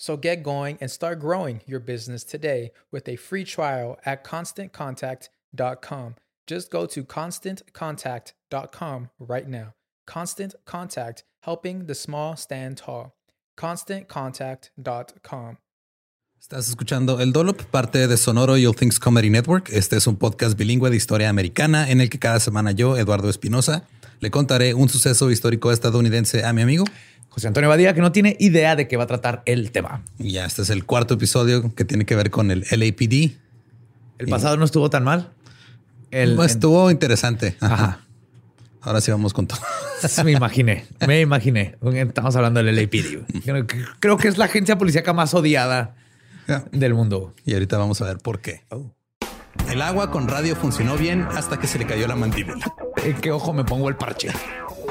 So get going and start growing your business today with a free trial at constantcontact.com. Just go to constantcontact.com right now. Constant Contact, helping the small stand tall. ConstantContact.com. Estás escuchando El Dolop, parte de Sonoro y All Things Comedy Network. Este es un podcast bilingüe de historia americana en el que cada semana yo, Eduardo Espinosa, le contaré un suceso histórico estadounidense a mi amigo José Antonio Badía, que no tiene idea de qué va a tratar el tema. Y ya, este es el cuarto episodio que tiene que ver con el LAPD. El pasado no estuvo tan mal. El, pues, estuvo interesante. Ajá. Ahora sí vamos con todo. me imaginé, me imaginé. Estamos hablando del LAPD. Creo que es la agencia policíaca más odiada del mundo. Y ahorita vamos a ver por qué. Oh. El agua con radio funcionó bien hasta que se le cayó la mandíbula. ¿En qué ojo me pongo el parche?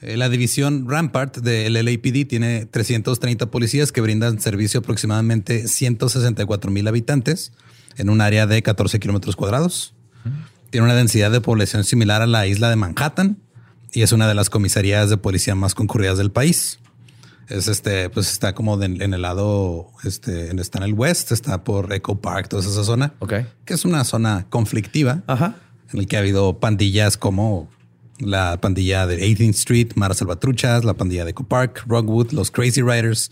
Eh, la división Rampart del LAPD tiene 330 policías que brindan servicio a aproximadamente 164 mil habitantes en un área de 14 kilómetros cuadrados. Tiene una densidad de población similar a la isla de Manhattan y es una de las comisarías de policía más concurridas del país. Es este, pues está como en el lado, este, está en el west, está por Echo Park, toda esa zona. Ok. Que es una zona conflictiva. Ajá. En el que ha habido pandillas como la pandilla de 18th Street, Mara Salvatruchas, la pandilla de Park, Rockwood, los Crazy Riders,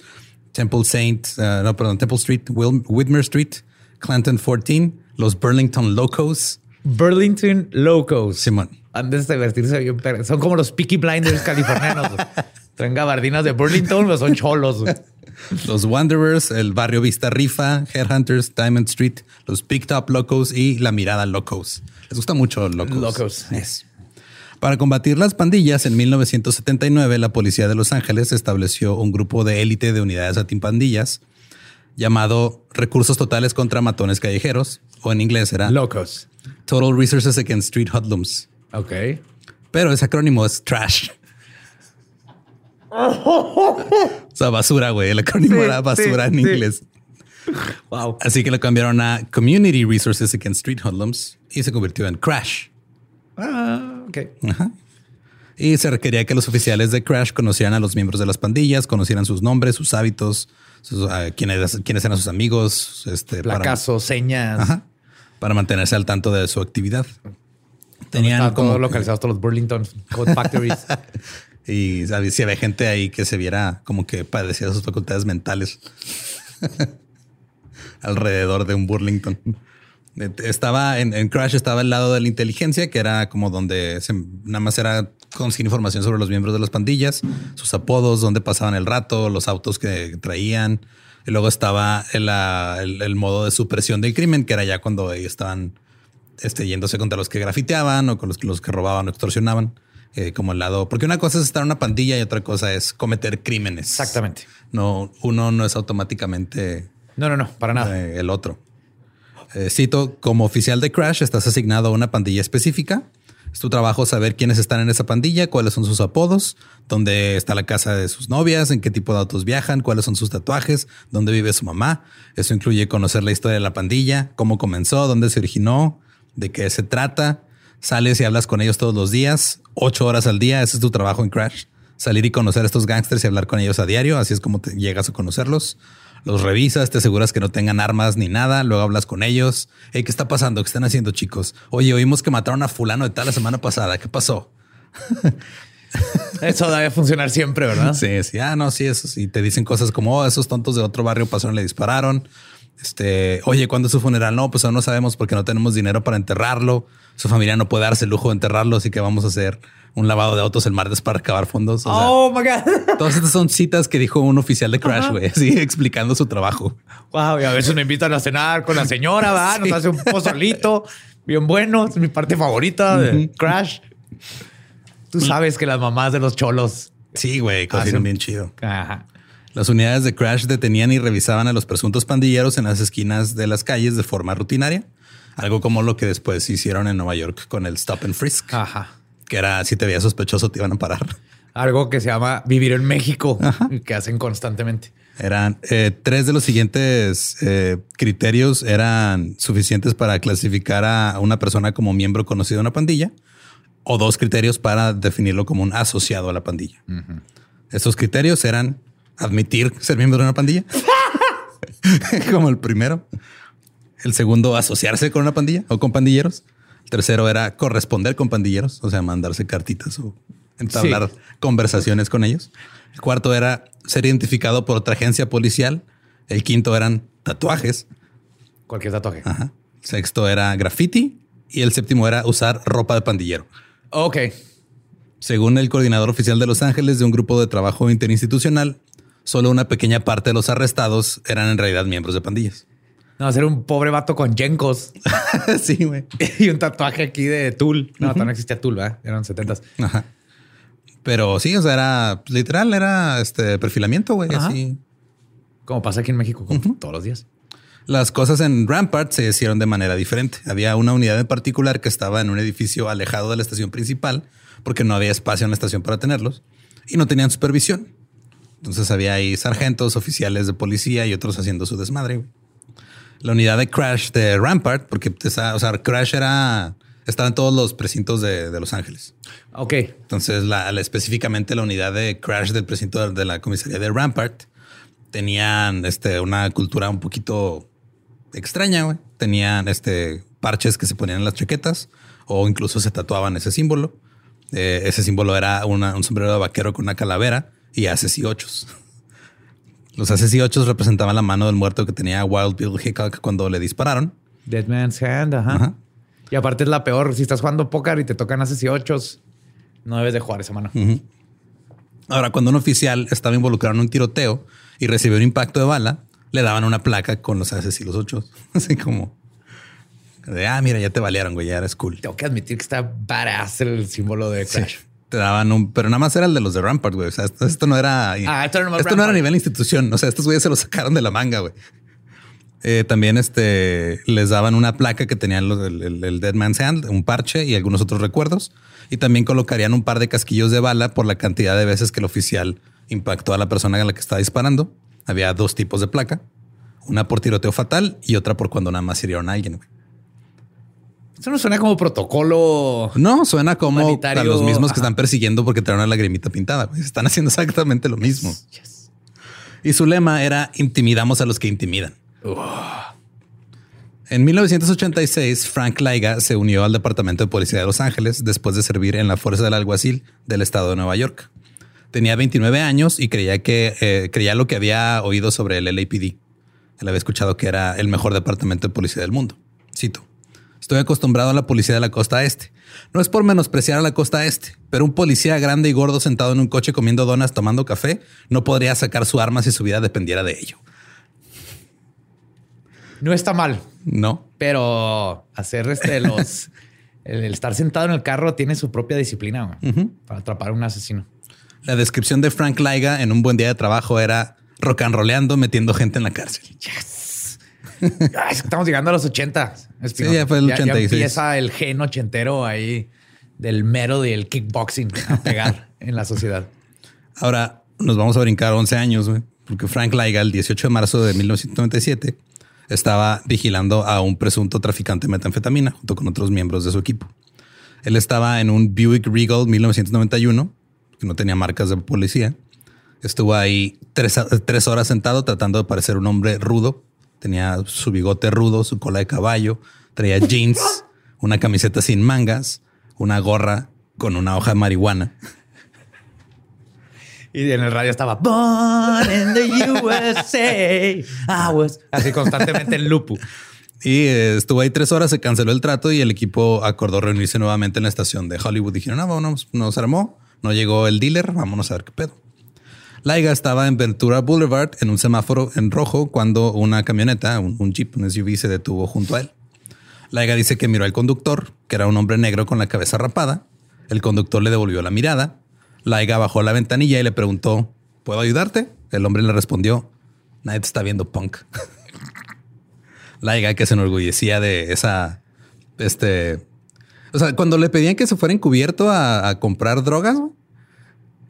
Temple Saint, uh, no, perdón, Temple Street, Will, Whitmer Street, Clanton 14, los Burlington Locos. Burlington Locos. Simón. Antes de divertirse bien, son como los Peaky Blinders californianos. Traen gabardinas de Burlington, pero son cholos. Los Wanderers, el barrio Vista Rifa, Headhunters, Diamond Street, los Pick Top Locos y la Mirada Locos. Les gusta mucho Locos. Locos. Es. Para combatir las pandillas, en 1979 la policía de Los Ángeles estableció un grupo de élite de unidades antipandillas llamado Recursos Totales contra Matones Callejeros, o en inglés era Locos. Total Resources Against Street Hoodlums. Ok. Pero ese acrónimo es trash. o sea, basura, güey. El acrónimo Sí, era basura sí, en sí. inglés. Wow. Así que lo cambiaron a Community Resources Against Street Hoodlums y se convirtió en Crash. Ah, ok. Ajá. Y se requería que los oficiales de Crash conocieran a los miembros de las pandillas, conocieran sus nombres, sus hábitos, sus, ah, quiénes, quiénes eran sus amigos, este, para- Placazos, señas. Ajá. para mantenerse al tanto de su actividad. Tenían como localizados todos los Burlington Code Factories. y ¿sabes? si había gente ahí que se viera como que padecía sus facultades mentales alrededor de un Burlington. Estaba en, en Crash, estaba al lado de la inteligencia, que era como donde se- nada más era conseguir información sobre los miembros de las pandillas, sus apodos, dónde pasaban el rato, los autos que traían. Y luego estaba el, el- el modo de supresión del crimen, que era ya cuando ellos estaban este, yéndose contra los que grafiteaban o con los, los que robaban o extorsionaban. eh, como el lado, porque una cosa es estar en una pandilla y otra cosa es cometer crímenes. Exactamente. No, uno no es automáticamente No, no, no, para nada. eh, el otro. Eh, cito, como oficial de Crash estás asignado a una pandilla específica. Es tu trabajo saber quiénes están en esa pandilla, cuáles son sus apodos, dónde está la casa de sus novias, en qué tipo de autos viajan, cuáles son sus tatuajes, dónde vive su mamá. Eso incluye conocer la historia de la pandilla, cómo comenzó, dónde se originó, de qué se trata. Sales y hablas con ellos todos los días, ocho horas al día. Ese es tu trabajo en Crash. Salir y conocer a estos gangsters y hablar con ellos a diario. Así es como llegas a conocerlos. Los revisas, te aseguras que no tengan armas ni nada. Luego hablas con ellos. Hey, ¿qué está pasando? ¿Qué están haciendo, chicos? Oye, oímos que mataron a fulano de tal la semana pasada. ¿Qué pasó? Eso debe funcionar siempre, ¿verdad? Sí, sí. Ah, no, sí, eso sí. Te dicen cosas como, oh, esos tontos de otro barrio pasaron y le dispararon. Este, oye, ¿cuándo es su funeral? No, pues aún no sabemos porque no tenemos dinero para enterrarlo. Su familia no puede darse el lujo de enterrarlo, así que vamos a hacer un lavado de autos el martes para recabar fondos. O sea, Oh my God. todas estas son citas que dijo un oficial de Crash, güey, así explicando su trabajo. Wow, y a veces me invitan a cenar con la señora, va, nos Sí. hace un pozolito bien bueno. Es mi parte favorita de Crash. Tú sabes que las mamás de los cholos. Sí, güey, cocinan Hacen- bien chido. Ajá. Las unidades de Crash detenían y revisaban a los presuntos pandilleros en las esquinas de las calles de forma rutinaria. Algo como lo que después hicieron en Nueva York con el Stop and Frisk, Ajá. que era si te veías sospechoso te iban a parar. Algo que se llama vivir en México, que hacen constantemente. Eran eh, tres de los siguientes eh, criterios eran suficientes para clasificar a una persona como miembro conocido de una pandilla o dos criterios para definirlo como un asociado a la pandilla. Estos criterios eran admitir ser miembro de una pandilla, como el primero. El segundo, asociarse con una pandilla o con pandilleros. El tercero era corresponder con pandilleros, o sea, mandarse cartitas o entablar conversaciones con ellos. El cuarto era ser identificado por otra agencia policial. El quinto eran tatuajes. Cualquier tatuaje. Ajá. Sexto era graffiti. Y el séptimo era usar ropa de pandillero. Ok. Según el coordinador oficial de Los Ángeles de un grupo de trabajo interinstitucional, solo una pequeña parte de los arrestados eran en realidad miembros de pandillas. No, ser un pobre vato con yencos sí, güey. y un tatuaje aquí de Tool. No, no existía Tool, ¿verdad? Eran 70 Ajá. Pero sí, o sea, era literal, era este perfilamiento, güey. Así. Como pasa aquí en México como todos los días. Las cosas en Rampart se hicieron de manera diferente. Había una unidad en particular que estaba en un edificio alejado de la estación principal porque no había espacio en la estación para tenerlos y no tenían supervisión. Entonces había ahí sargentos, oficiales de policía y otros haciendo su desmadre. La unidad de Crash de Rampart, porque o sea, Crash era estaba en todos los precintos de, de Los Ángeles. Ok. Entonces, la, la- específicamente la unidad de Crash del precinto de, de la comisaría de Rampart tenían este, una cultura un poquito extraña. güey. Tenían este, parches que se ponían en las chaquetas o incluso se tatuaban ese símbolo. Eh, ese símbolo era una- un sombrero de vaquero con una calavera y haces y ochos. Los haces y ochos representaban la mano del muerto que tenía Wild Bill Hickok cuando le dispararon. Dead Man's Hand, ajá. Ajá. Y aparte es la peor. Si estás jugando póker y te tocan haces y ochos, no debes de jugar esa mano. Ahora, cuando un oficial estaba involucrado en un tiroteo y recibió un impacto de bala, le daban una placa con los haces y los ochos. Así como de, ah, mira, ya te balearon, güey, ya eres cool. Tengo que admitir que está badass el símbolo de Sí. Te daban un, pero nada más era el de los de Rampart, güey. O sea, esto, esto no era, Ah, esto no era a nivel institución. O sea, estos güeyes se los sacaron de la manga, güey. Eh, también este, les daban una placa que tenían los- el, el- el Dead Man's Hand, un parche y algunos otros recuerdos. Y también colocarían un par de casquillos de bala por la cantidad de veces que el oficial impactó a la persona a la que estaba disparando. Había dos tipos de placa, una por tiroteo fatal y otra por cuando nada más hirieron a alguien. güey. Eso no suena como protocolo. No, suena como a los mismos que ajá. están persiguiendo porque traen una lagrimita pintada. güey. Están haciendo exactamente lo mismo. Y su lema era intimidamos a los que intimidan. En 1986, Frank Laiga se unió al Departamento de Policía de Los Ángeles después de servir en la Fuerza del Alguacil del estado de Nueva York. Tenía 29 años y creía que eh, creía lo que había oído sobre el LAPD. Él había escuchado que era el mejor departamento de policía del mundo. Cito. Estoy acostumbrado a la policía de la costa este. No es por menospreciar a la costa este, pero un policía grande y gordo sentado en un coche comiendo donas tomando café no podría sacar su arma si su vida dependiera de ello. No está mal, No. pero hacer este los. el, estar sentado en el carro tiene su propia disciplina para atrapar a un asesino. La descripción de Frank Laiga en un buen día de trabajo era rock and roleando metiendo gente en la cárcel. Es que estamos llegando a los 80. Espinosa. Sí, ya fue el Ya 86. empieza el gen ochentero ahí del mero y el kickboxing a pegar en la sociedad. Ahora nos vamos a brincar 11 años, güey, porque Frank Laiga, el 18 de marzo de 1997, estaba vigilando a un presunto traficante de metanfetamina junto con otros miembros de su equipo. Él estaba en un Buick Regal 1991, que no tenía marcas de policía. Estuvo ahí tres, tres horas sentado tratando de parecer un hombre rudo. Tenía su bigote rudo, su cola de caballo, traía jeans, una camiseta sin mangas, una gorra con una hoja de marihuana. Y en el radio estaba Born in the USA. I was así constantemente en lupu. Y eh, estuvo ahí tres horas, se canceló el trato y el equipo acordó reunirse nuevamente en la estación de Hollywood. Dijeron, no, vámonos, nos armó, no llegó el dealer, vámonos a ver qué pedo. Laiga estaba en Ventura Boulevard en un semáforo en rojo cuando una camioneta, un, jeep, un SUV se detuvo junto a él. Laiga dice que miró al conductor, que era un hombre negro con la cabeza rapada. El conductor le devolvió la mirada. Laiga bajó la ventanilla y le preguntó, ¿puedo ayudarte? El hombre le respondió, nadie te está viendo, punk. Laiga, que se enorgullecía de esa, este, o sea, cuando le pedían que se fuera encubierto a, comprar drogas,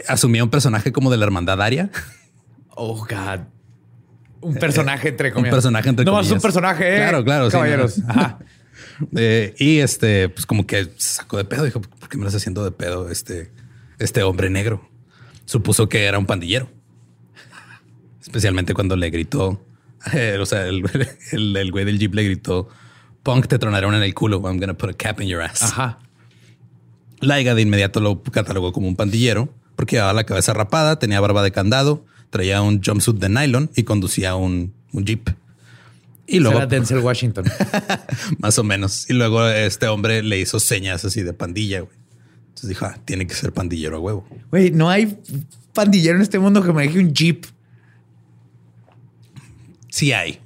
asumía un personaje como de la hermandad Aria. Oh, God. Un personaje entre comillas. personaje entre no más un comillas. personaje. ¿eh? Claro, claro, sí, Caballeros. no. Ajá. Eh, y este, pues como que sacó de pedo. Dijo, ¿por qué me lo estás haciendo de pedo este, este hombre negro? Supuso que era un pandillero. Especialmente cuando le gritó, eh, o sea, el, el, el güey del jeep le gritó, punk, te tronaron en el culo. I'm gonna put a cap in your ass. Ajá. Laiga de inmediato lo catalogó como un pandillero porque llevaba la cabeza rapada, tenía barba de candado, traía un jumpsuit de nylon y conducía un, un jeep. Y luego, Era Denzel Washington. más o menos. Y luego este hombre le hizo señas así de pandilla. güey. Entonces dijo, ah, tiene que ser pandillero a huevo. Güey, no hay pandillero en este mundo que me deje un jeep. Sí hay.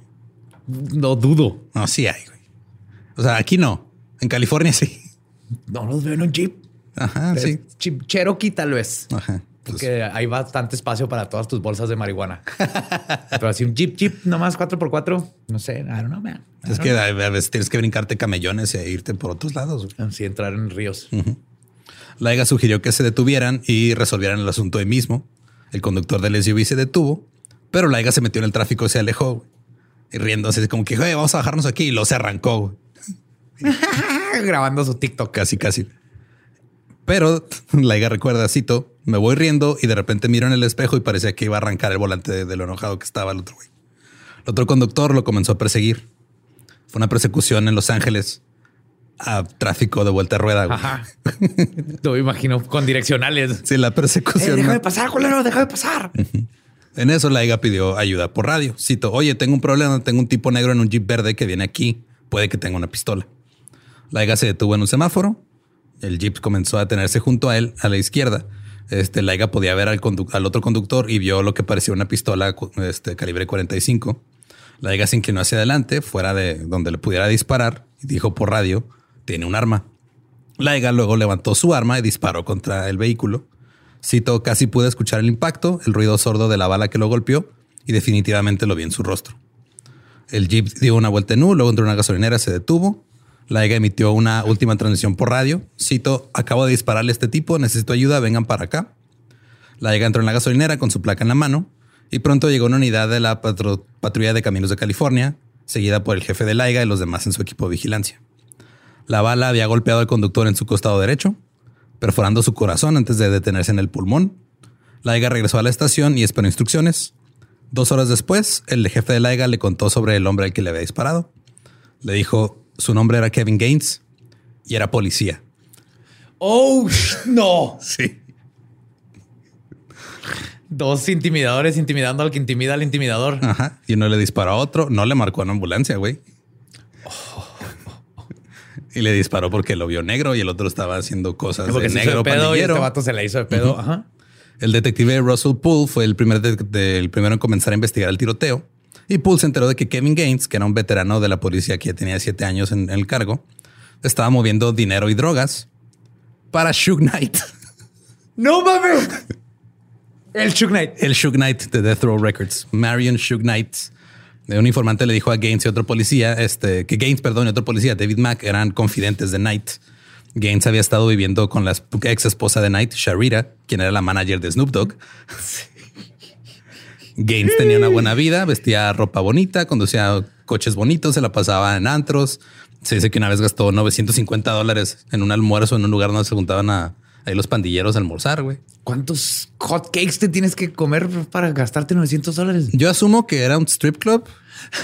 No dudo. No, sí hay. Güey. O sea, aquí no. En California sí. No los veo en un jeep. Ajá, Es sí. Cherokee tal vez. Ajá. Pues, Porque hay bastante espacio para todas tus bolsas de marihuana. Pero así un jeep, jeep, nomás 4x4. No sé, I don't know, man. I es que a a veces tienes que brincarte camellones e irte por otros lados. Así entrar en ríos. Laiga sugirió que se detuvieran y resolvieran el asunto ahí mismo. El conductor del SUV se detuvo, pero Laiga se metió en el tráfico y se alejó. güey. Y riéndose, como que, "Güey, vamos a bajarnos aquí. Y luego se arrancó. güey. Grabando su TikTok. Casi, casi. Pero Laiga recuerda, cito, me voy riendo y de repente miro en el espejo y parecía que iba a arrancar el volante de, de lo enojado que estaba el otro güey. El otro conductor lo comenzó a perseguir. Fue una persecución en Los Ángeles a tráfico de vuelta a rueda. güey. Ajá. Lo imagino con direccionales. Sí, la Eh, persecución. déjame pasar, culero, déjame pasar. En eso Laiga pidió ayuda por radio. Cito, oye, tengo un problema, tengo un tipo negro en un jeep verde que viene aquí, puede que tenga una pistola. Laiga se detuvo en un semáforo, el jeep comenzó a detenerse junto a él, a la izquierda. Este, Laiga podía ver al, otro conductor y vio lo que parecía una pistola este, calibre 45. Laiga se inclinó hacia adelante, fuera de donde le pudiera disparar, y dijo por radio, tiene un arma. Laiga luego levantó su arma y disparó contra el vehículo. Cito, casi pude escuchar el impacto, el ruido sordo de la bala que lo golpeó y definitivamente lo vi en su rostro. El jeep dio una vuelta en U, luego entró en una gasolinera, se detuvo. Laiga emitió una última transmisión por radio. Cito, acabo de dispararle a este tipo, necesito ayuda, vengan para acá. Laiga entró en la gasolinera con su placa en la mano y pronto llegó una unidad de la patru- patrulla de caminos de California, seguida por el jefe de Laiga y los demás en su equipo de vigilancia. La bala había golpeado al conductor en su costado derecho, perforando su corazón antes de detenerse en el pulmón. Laiga regresó a la estación y esperó instrucciones. Dos horas después, el jefe de Laiga le contó sobre el hombre al que le había disparado. Le dijo, su nombre era Kevin Gaines y era policía. Oh, no. Sí. Dos intimidadores intimidando al que intimida al intimidador. Ajá. Y uno le disparó a otro. No le marcó en ambulancia, güey. Y le disparó porque lo vio negro y el otro estaba haciendo cosas Porque de se hizo negro de pedo y este vato se la hizo de pedo. Ajá. El detective Russell Poole fue el, primer de- de- el primero en comenzar a investigar el tiroteo. Y Poole se enteró de que Kevin Gaines, que era un veterano de la policía que ya tenía siete años en, en el cargo, estaba moviendo dinero y drogas para Suge Knight, No mames. El Chuck Knight. el Suge Knight de Death Row Records. Marion Suge Knight. Un informante le dijo a Gaines y otro policía, este, que Gaines, perdón, y otro policía, David Mack, eran confidentes de Knight. Gaines había estado viviendo con la ex esposa de Knight, Sharira, quien era la manager de Snoop Dogg. Gaines tenía una buena vida, vestía ropa bonita, conducía coches bonitos, se la pasaba en antros. Se dice que una vez gastó 950 dólares en un almuerzo en un lugar donde se juntaban a, ahí los pandilleros a almorzar, güey. ¿Cuántos hot cakes te tienes que comer para gastarte 900 dólares? Yo asumo que era un strip club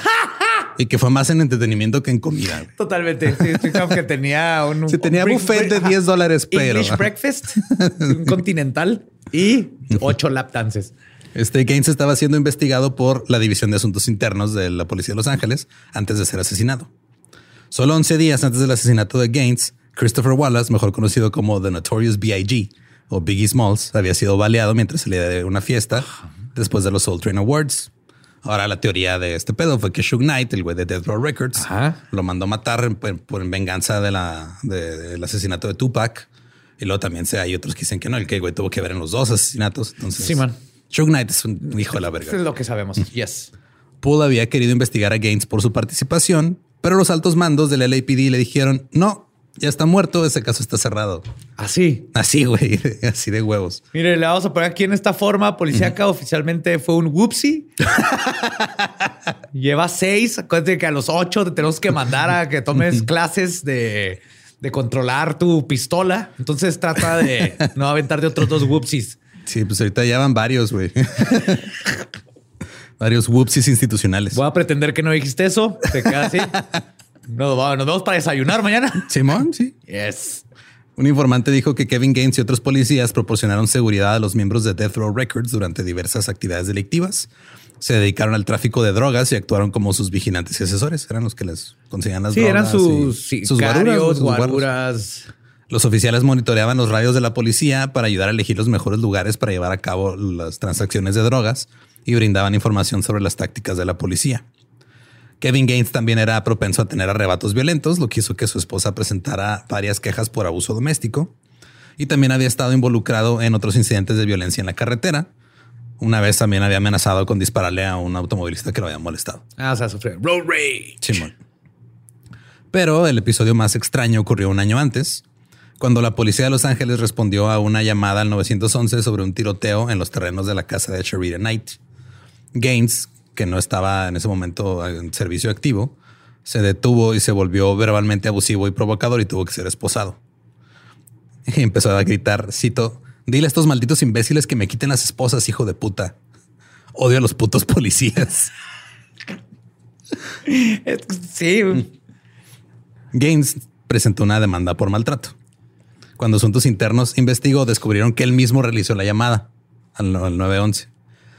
y que fue más en entretenimiento que en comida. güey. Totalmente. Sí, que tenía un. Sí, tenía un buffet de ajá. 10 dólares, pero- English breakfast, un continental y ocho lap dances. Este Gaines estaba siendo investigado por la División de Asuntos Internos de la Policía de Los Ángeles antes de ser asesinado. Solo 11 días antes del asesinato de Gaines, Christopher Wallace, mejor conocido como The Notorious B.I.G. o Biggie Smalls, había sido baleado mientras salía de una fiesta después de los Soul Train Awards. Ahora la teoría de este pedo fue que Suge Knight, el güey de Death Row Records, Ajá. lo mandó a matar en- por, por venganza de la, de- del asesinato de Tupac. Y luego también se, hay otros que dicen que no, el que güey tuvo que ver en los dos asesinatos. Entonces, Sí, man. Suge Knight es un hijo de la Eso es verga. lo que sabemos. Yes. Poole había querido investigar a Gaines por su participación, pero los altos mandos del LAPD le dijeron, no, ya está muerto, ese caso está cerrado. Así. Así, güey, así de huevos. Mire, le vamos a poner aquí en esta forma policíaca. Oficialmente fue un whoopsie. Lleva seis. Acuérdate que a los ocho te tenemos que mandar a que tomes clases de, de controlar tu pistola. Entonces trata de no aventarte otros dos whoopsies. Sí, pues ahorita ya van varios, güey. varios whoopsies institucionales. Voy a pretender que no dijiste eso. Te queda así. Nos va- nos vemos para desayunar mañana. Simón, sí. Yes. Un informante dijo que Kevin Gaines y otros policías proporcionaron seguridad a los miembros de Death Row Records durante diversas actividades delictivas. Se dedicaron al tráfico de drogas y actuaron como sus vigilantes y asesores. Eran los que les conseguían las Sí, drogas. eran sus, y- sus guaruras, guaruras, sus guarros. guaruras. Los oficiales monitoreaban los radios de la policía para ayudar a elegir los mejores lugares para llevar a cabo las transacciones de drogas y brindaban información sobre las tácticas de la policía. Kevin Gaines también era propenso a tener arrebatos violentos, lo que hizo que su esposa presentara varias quejas por abuso doméstico. Y también había estado involucrado en otros incidentes de violencia en la carretera. Una vez también había amenazado con dispararle a un automovilista que lo había molestado. Ah, o sea, sufrió road rage. Simón. Pero el episodio más extraño ocurrió un año antes, cuando la policía de Los Ángeles respondió a una llamada al 911 sobre un tiroteo en los terrenos de la casa de Sharita Knight. Gaines, que no estaba en ese momento en servicio activo, se detuvo y se volvió verbalmente abusivo y provocador y tuvo que ser esposado. Y empezó a gritar, cito, dile a estos malditos imbéciles que me quiten las esposas, hijo de puta. Odio a los putos policías. Sí. Gaines presentó una demanda por maltrato. Cuando Asuntos Internos investigó, descubrieron que él mismo realizó la llamada al, al 911.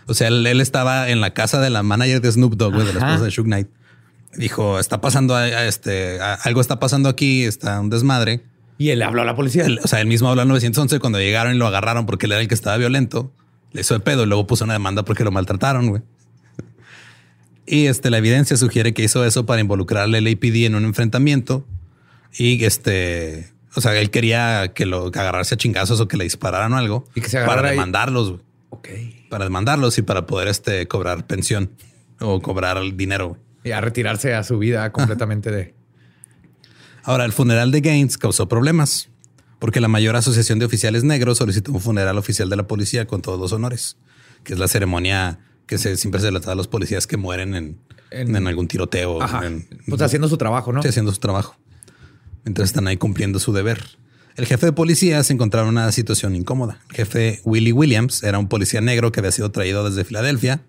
O sea, él, él estaba en la casa de la manager de Snoop Dogg, de la esposa de Suge Knight. Dijo, está pasando a- a este, a- algo está pasando aquí, está un desmadre. Y él habló a la policía. Él- o sea, él mismo habló al 911 cuando llegaron y lo agarraron porque él era el que estaba violento. Le hizo de pedo y luego puso una demanda porque lo maltrataron, güey. Y este, la evidencia sugiere que hizo eso para involucrar al LAPD en un enfrentamiento. Y este, o sea, él quería que lo que agarrarse a chingazos o que le dispararan o algo Y que se para demandarlos. Ok. para demandarlos y para poder este, cobrar pensión o cobrar el dinero. Y a retirarse a su vida completamente de. Ahora, el funeral de Gaines causó problemas. porque la mayor asociación de oficiales negros solicitó un funeral oficial de la policía con todos los honores, que es la ceremonia que se, siempre se le da a los policías que mueren en, en, En- algún tiroteo. Ajá. en- pues haciendo su trabajo, ¿no? Sí, haciendo su trabajo. Mientras están ahí cumpliendo su deber. El jefe de policía se encontraba en una situación incómoda. El jefe Willie Williams era un policía negro que había sido traído desde Filadelfia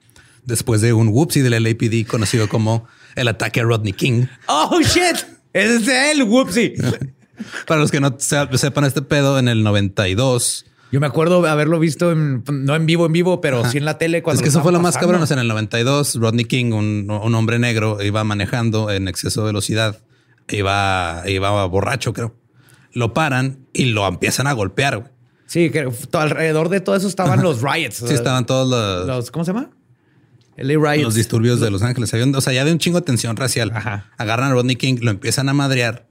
después de un whoopsie del LAPD conocido como el ataque a Rodney King. Oh shit. Ese es él, whoopsie. Para los que no se- sepan este pedo, en el 92. Yo me acuerdo haberlo visto en- no en vivo, en vivo, pero Ajá. sí en la tele. Cuando es que eso fue lo más cabrón. O sea, en el 92, Rodney King, un, un hombre negro, iba manejando en exceso de velocidad. Iba, iba borracho, creo. Lo paran y lo empiezan a golpear. güey. Sí, que alrededor de todo eso estaban los riots. Sí, estaban todos los, los, ¿cómo se llama? LA riots. los disturbios de Los Ángeles. O sea, ya de un chingo de tensión racial. Ajá. Agarran a Rodney King, lo empiezan a madrear.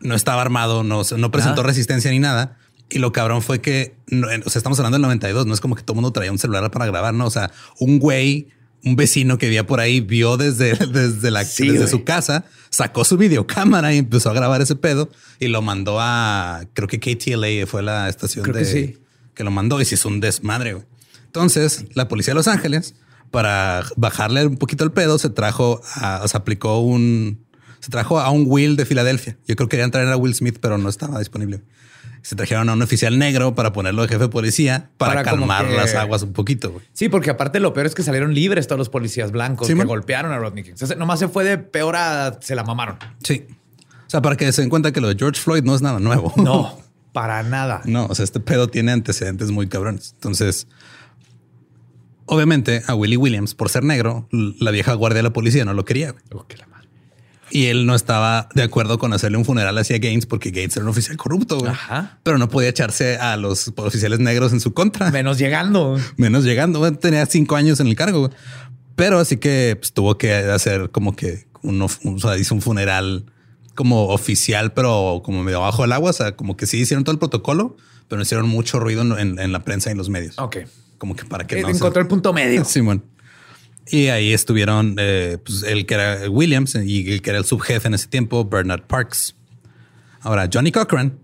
No estaba armado, no, no presentó resistencia ni nada. Y lo cabrón fue que, no, o sea, estamos hablando del 92, no es como que todo el mundo traía un celular para grabar, no. O sea, un güey, un vecino que vivía por ahí, vio desde, desde, la, Sí, desde güey. su casa, sacó su videocámara y empezó a grabar ese pedo y lo mandó a, creo que KTLA fue la estación Creo de, que sí. que lo mandó y se hizo un desmadre. güey. Entonces, la policía de Los Ángeles, para bajarle un poquito el pedo, se trajo, a, o sea, aplicó un, se trajo a un Will de Filadelfia. Yo creo que querían traer a Will Smith, pero no estaba disponible. Se trajeron a un oficial negro para ponerlo de jefe de policía para, calmar que- las aguas un poquito. güey. Sí, porque aparte lo peor es que salieron libres todos los policías blancos Sí, que man. golpearon a Rodney King. O sea, nomás se fue de peor a se la mamaron. Sí. O sea, para que se den cuenta que lo de George Floyd no es nada nuevo. No, para nada. No, o sea, este pedo tiene antecedentes muy cabrones. Entonces, obviamente a Willie Williams, por ser negro, la vieja guardia de la policía no lo quería. güey. Oh, que la madre. Y él no estaba de acuerdo con hacerle un funeral hacia Gaines porque Gaines era un oficial corrupto, güey. Ajá. Pero no podía echarse a los oficiales negros en su contra. Menos llegando. Menos llegando, güey. tenía cinco años en el cargo. güey. Pero así que pues, tuvo que hacer como que uno, o sea, hizo un funeral como oficial, pero como medio abajo del agua. O sea, como que sí hicieron todo el protocolo, pero no hicieron mucho ruido en, en- en la prensa y en los medios. Ok. Como que para que Eh, no se- Encontró el punto medio. Simón. Y ahí estuvieron eh, pues, el que era Williams y el que era el subjefe en ese tiempo, Bernard Parks. Ahora, Johnny Cochran,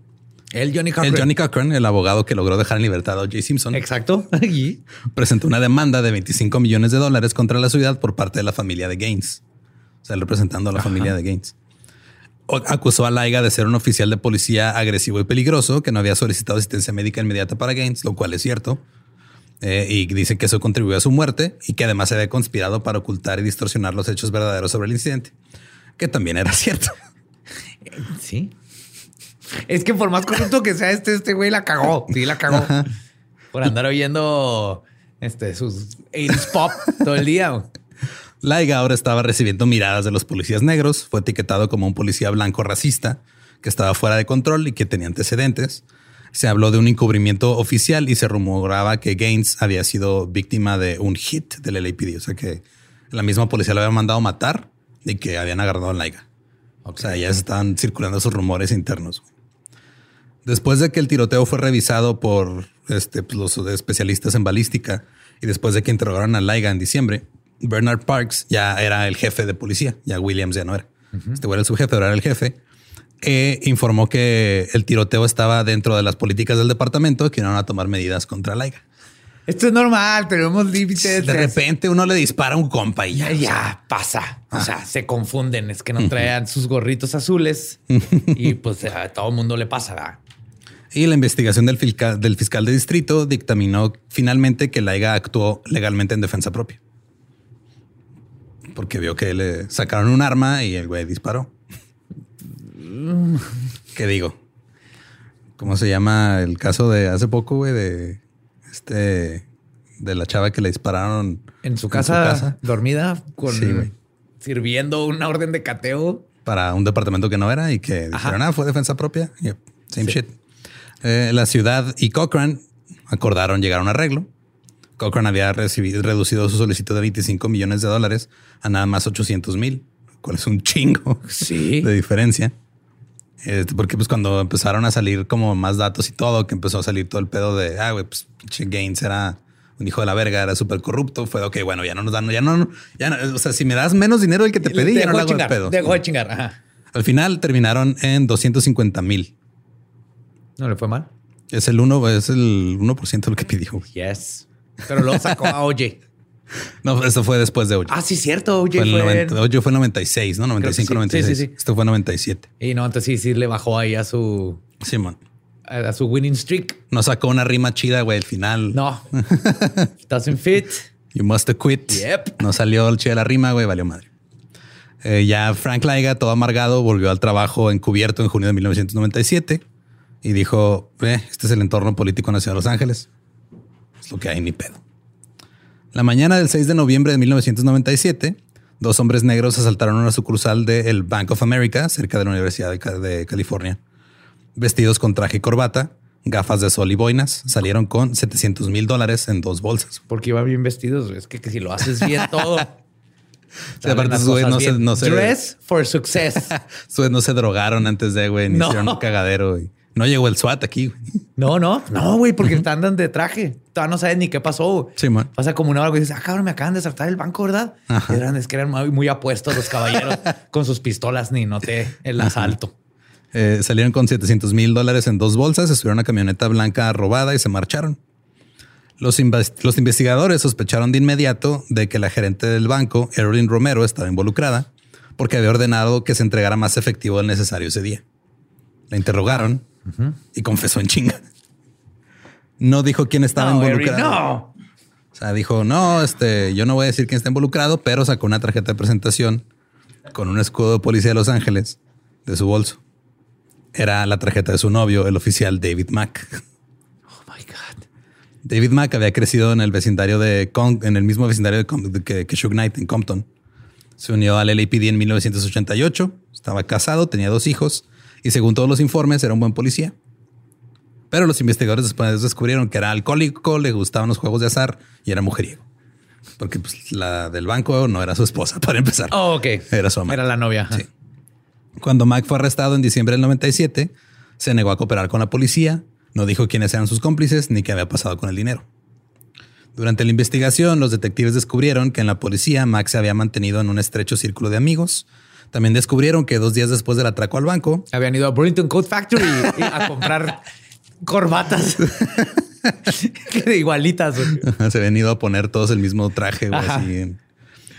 El Johnny Cochran. el Johnny Cochran, el abogado que logró dejar en libertad a O.J. Simpson, Exacto. Y- presentó una demanda de 25 millones de dólares contra la ciudad por parte de la familia de Gaines. O sea, representando a la familia de Gaines. O- Acusó a Laiga de ser un oficial de policía agresivo y peligroso que no había solicitado asistencia médica inmediata para Gaines, lo cual es cierto. Eh, y dice que eso contribuyó a su muerte y que además se había conspirado para ocultar y distorsionar los hechos verdaderos sobre el incidente, que también era cierto. Sí. Es que por más corrupto que sea este, este güey la cagó. Sí, la cagó. Por andar oyendo este, sus 80s pop todo el día. Laiga ahora estaba recibiendo miradas de los policías negros. Fue etiquetado como un policía blanco racista que estaba fuera de control y que tenía antecedentes. Se habló de un encubrimiento oficial y se rumoraba que Gaines había sido víctima de un hit del LAPD. O sea que la misma policía lo había mandado matar y que habían agarrado a Laiga. O sea, ya estaban circulando esos rumores internos. Después de que el tiroteo fue revisado por este, pues, los especialistas en balística y después de que interrogaron a Laiga en diciembre, Bernard Parks ya era el jefe de policía. Ya Williams ya no era. Este güey era el subjefe, pero era el jefe. Informó que el tiroteo estaba dentro de las políticas del departamento que iban a tomar medidas contra Laiga. Esto es normal, tenemos límites. De repente uno le dispara a un compa y Ya, ya. ya pasa. O sea, se confunden. Es que no traían sus gorritos azules y pues a todo el mundo le pasa. ¿verdad? Y la investigación del fiscal, del fiscal de distrito dictaminó finalmente que Laiga actuó legalmente en defensa propia. Porque vio que le sacaron un arma y el güey disparó. ¿Qué digo? ¿Cómo se llama el caso de hace poco, güey? De este, de la chava que le dispararon En su casa, dormida, con Sí, sirviendo una orden de cateo. para un departamento que no era y que dijeron, ah, fue defensa propia. Yep, same shit. Eh, la ciudad y Cochrane acordaron llegar a un arreglo. Cochrane había recibido, reducido su solicitud de 25 millones de dólares a nada más 800 mil, cual es un chingo Sí. de diferencia. Este, porque pues cuando empezaron a salir como más datos y todo, que empezó a salir todo el pedo de, ah, güey, pues pinche Gaines era un hijo de la verga, era súper corrupto, fue, ok, bueno, ya no nos dan, ya no, ya no, o sea, si me das menos dinero del que te pedí, ya no le hago el chingar. pedo. Dejó de chingar. Ajá. Al final terminaron en 250 mil. No le fue mal. Es el 1, es el 1% de lo que pidió. Yes. Pero lo sacó a Oye. No, esto fue después de OJ. Ah, sí, cierto. Oye fue fue. 90 OJ fue en 96, ¿no? 95, sí. 96. Sí, sí, sí. Esto fue en 97. Y no, entonces sí, sí le bajó ahí a su, Simón. a, a su winning streak. No sacó una rima chida, güey, al final. No. Doesn't fit. You must have quit. Yep. No salió el chida de la rima, güey, valió madre. Eh, ya Frank Laiga, todo amargado, volvió al trabajo encubierto en junio de 1997 y dijo, "Eh, este es el entorno político en la ciudad de Los Ángeles. Es lo que hay, ni pedo. La mañana del 6 de noviembre de 1997, dos hombres negros asaltaron una sucursal del Bank of America, cerca de la Universidad de, Ca- de California. Vestidos con traje y corbata, gafas de sol y boinas, salieron con 700 mil dólares en dos bolsas. Porque iba bien vestidos. Es que, que si lo haces bien todo. Sí, aparte, cosas no se- no se- Dress for success. Ustedes no se drogaron antes de, güey, ni No. hicieron un cagadero. No llegó el SWAT aquí. güey. No, no, no, güey, porque te andan de traje. Todavía no sabes ni qué pasó. Sí, man. Pasa como una hora y dices, ah, cabrón, me acaban de saltar el banco, ¿verdad? Eran, es que eran muy, muy apuestos los caballeros con sus pistolas, ni noté el asalto. Eh, salieron con 700 mil dólares en dos bolsas, se subieron a una camioneta blanca robada y se marcharon. Los investigadores sospecharon de inmediato de que la gerente del banco, Erin Romero, estaba involucrada porque había ordenado que se entregara más efectivo del necesario ese día. La interrogaron y confesó en chinga. No dijo quién estaba No, involucrado. no. O sea, dijo, no, este, yo no voy a decir quién está involucrado, pero sacó una tarjeta de presentación con un escudo de policía de Los Ángeles de su bolso. Era la tarjeta de su novio, el oficial David Mack. Oh my God. David Mack había crecido en el vecindario de en el mismo vecindario de que, Knight en Compton. Se unió al LAPD en 1988. Estaba casado, tenía dos hijos y según todos los informes era un buen policía. Pero los investigadores después descubrieron que era alcohólico, le gustaban los juegos de azar y era mujeriego. Porque pues, la del banco no era su esposa, para empezar. Oh, ok. Era su amante. Era la novia. Sí. Cuando Mac fue arrestado en diciembre del 97, se negó a cooperar con la policía, no dijo quiénes eran sus cómplices ni qué había pasado con el dinero. Durante la investigación, los detectives descubrieron que en la policía Mac se había mantenido en un estrecho círculo de amigos. También descubrieron que dos días después del atraco al banco, Habían ido a Burlington Coat Factory a comprar corbatas igualitas. güey. se habían ido a poner todos el mismo traje. güey, así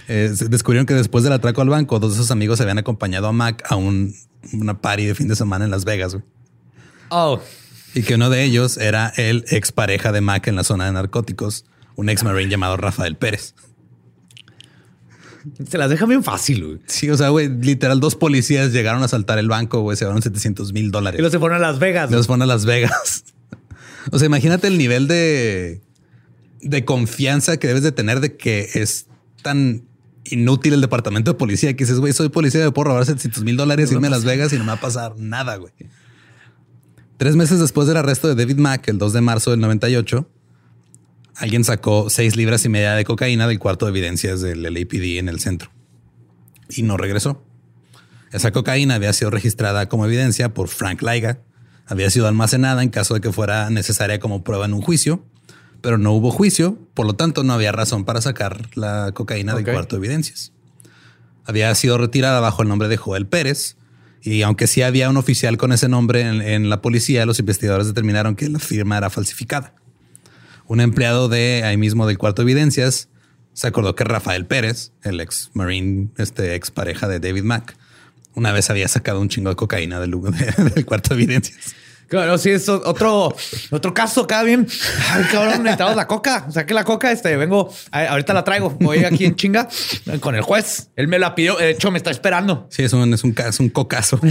Eh, se descubrieron que después del atraco al banco, dos de sus amigos habían acompañado a Mac a un, una party de fin de semana en Las Vegas. güey. Oh, Y que uno de ellos era el expareja de Mac en la zona de narcóticos, un ex marine llamado Rafael Pérez. se las deja bien fácil. güey. Sí, o sea, güey, literal, dos policías llegaron a asaltar el banco, güey, se llevaron 700 mil Y dólares. luego se fueron a Las Vegas. Los fueron a Las Vegas. O sea, imagínate el nivel de, de confianza que debes de tener de que es tan inútil el departamento de policía que dices, güey, soy policía, me puedo robar 700 mil dólares, irme a Las Vegas y no me va a pasar nada, güey. Tres meses después del arresto de David Mack, el 2 de marzo del 98, alguien sacó seis libras y media de cocaína del cuarto de evidencias del LAPD en el centro y no regresó. Esa cocaína había sido registrada como evidencia por Frank Laiga, había sido almacenada en caso de que fuera necesaria como prueba en un juicio, pero no hubo juicio, por lo tanto no había razón para sacar la cocaína del cuarto de evidencias. Había sido retirada bajo el nombre de Joel Pérez y aunque sí había un oficial con ese nombre en, en la policía, los investigadores determinaron que la firma era falsificada. Un empleado de ahí mismo del cuarto de evidencias se acordó que Rafael Pérez, el ex marine, este ex pareja de David Mack, una vez había sacado un chingo de cocaína del, del cuarto de evidencias. Claro, sí, es otro, otro caso cada bien. Ay, cabrón, necesitamos la coca. Saqué la coca. Este vengo, ahorita la traigo. Voy aquí en chinga con el juez. Él me la pidió. De hecho, me está esperando. Sí, es un, es un, es un cocazo.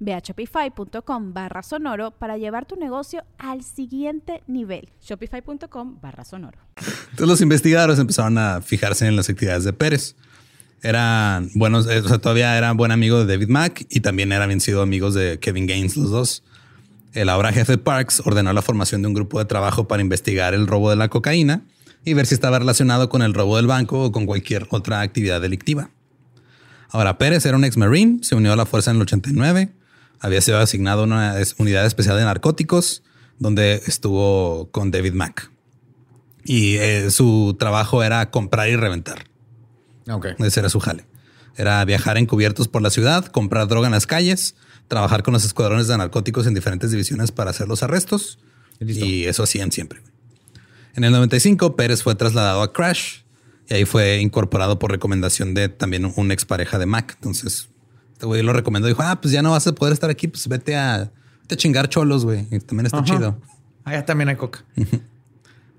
Ve a shopify.com barra sonoro para llevar tu negocio al siguiente nivel. Shopify.com barra sonoro. Entonces los investigadores empezaron a fijarse en las actividades de Pérez. Eran buenos, eh, o sea, todavía era buen amigo de David Mack y también eran sido amigos de Kevin Gaines los dos. El ahora jefe Parks ordenó la formación de un grupo de trabajo para investigar el robo de la cocaína y ver si estaba relacionado con el robo del banco o con cualquier otra actividad delictiva. Ahora, Pérez era un ex marine, se unió a la fuerza en el 89, había sido asignado a una unidad especial de narcóticos, donde estuvo con David Mack. Y eh, su trabajo era comprar y reventar. Ok. Ese era su jale. Era viajar encubiertos por la ciudad, comprar droga en las calles, trabajar con los escuadrones de narcóticos en diferentes divisiones para hacer los arrestos. Listo. Y eso hacían siempre. En el 95, Pérez fue trasladado a Crash y ahí fue incorporado por recomendación de también un expareja de Mac. Entonces, este güey lo recomendó. Dijo, ah, pues ya no vas a poder estar aquí. Pues vete a, vete a chingar cholos, güey. También está Ajá. chido. Allá también hay coca.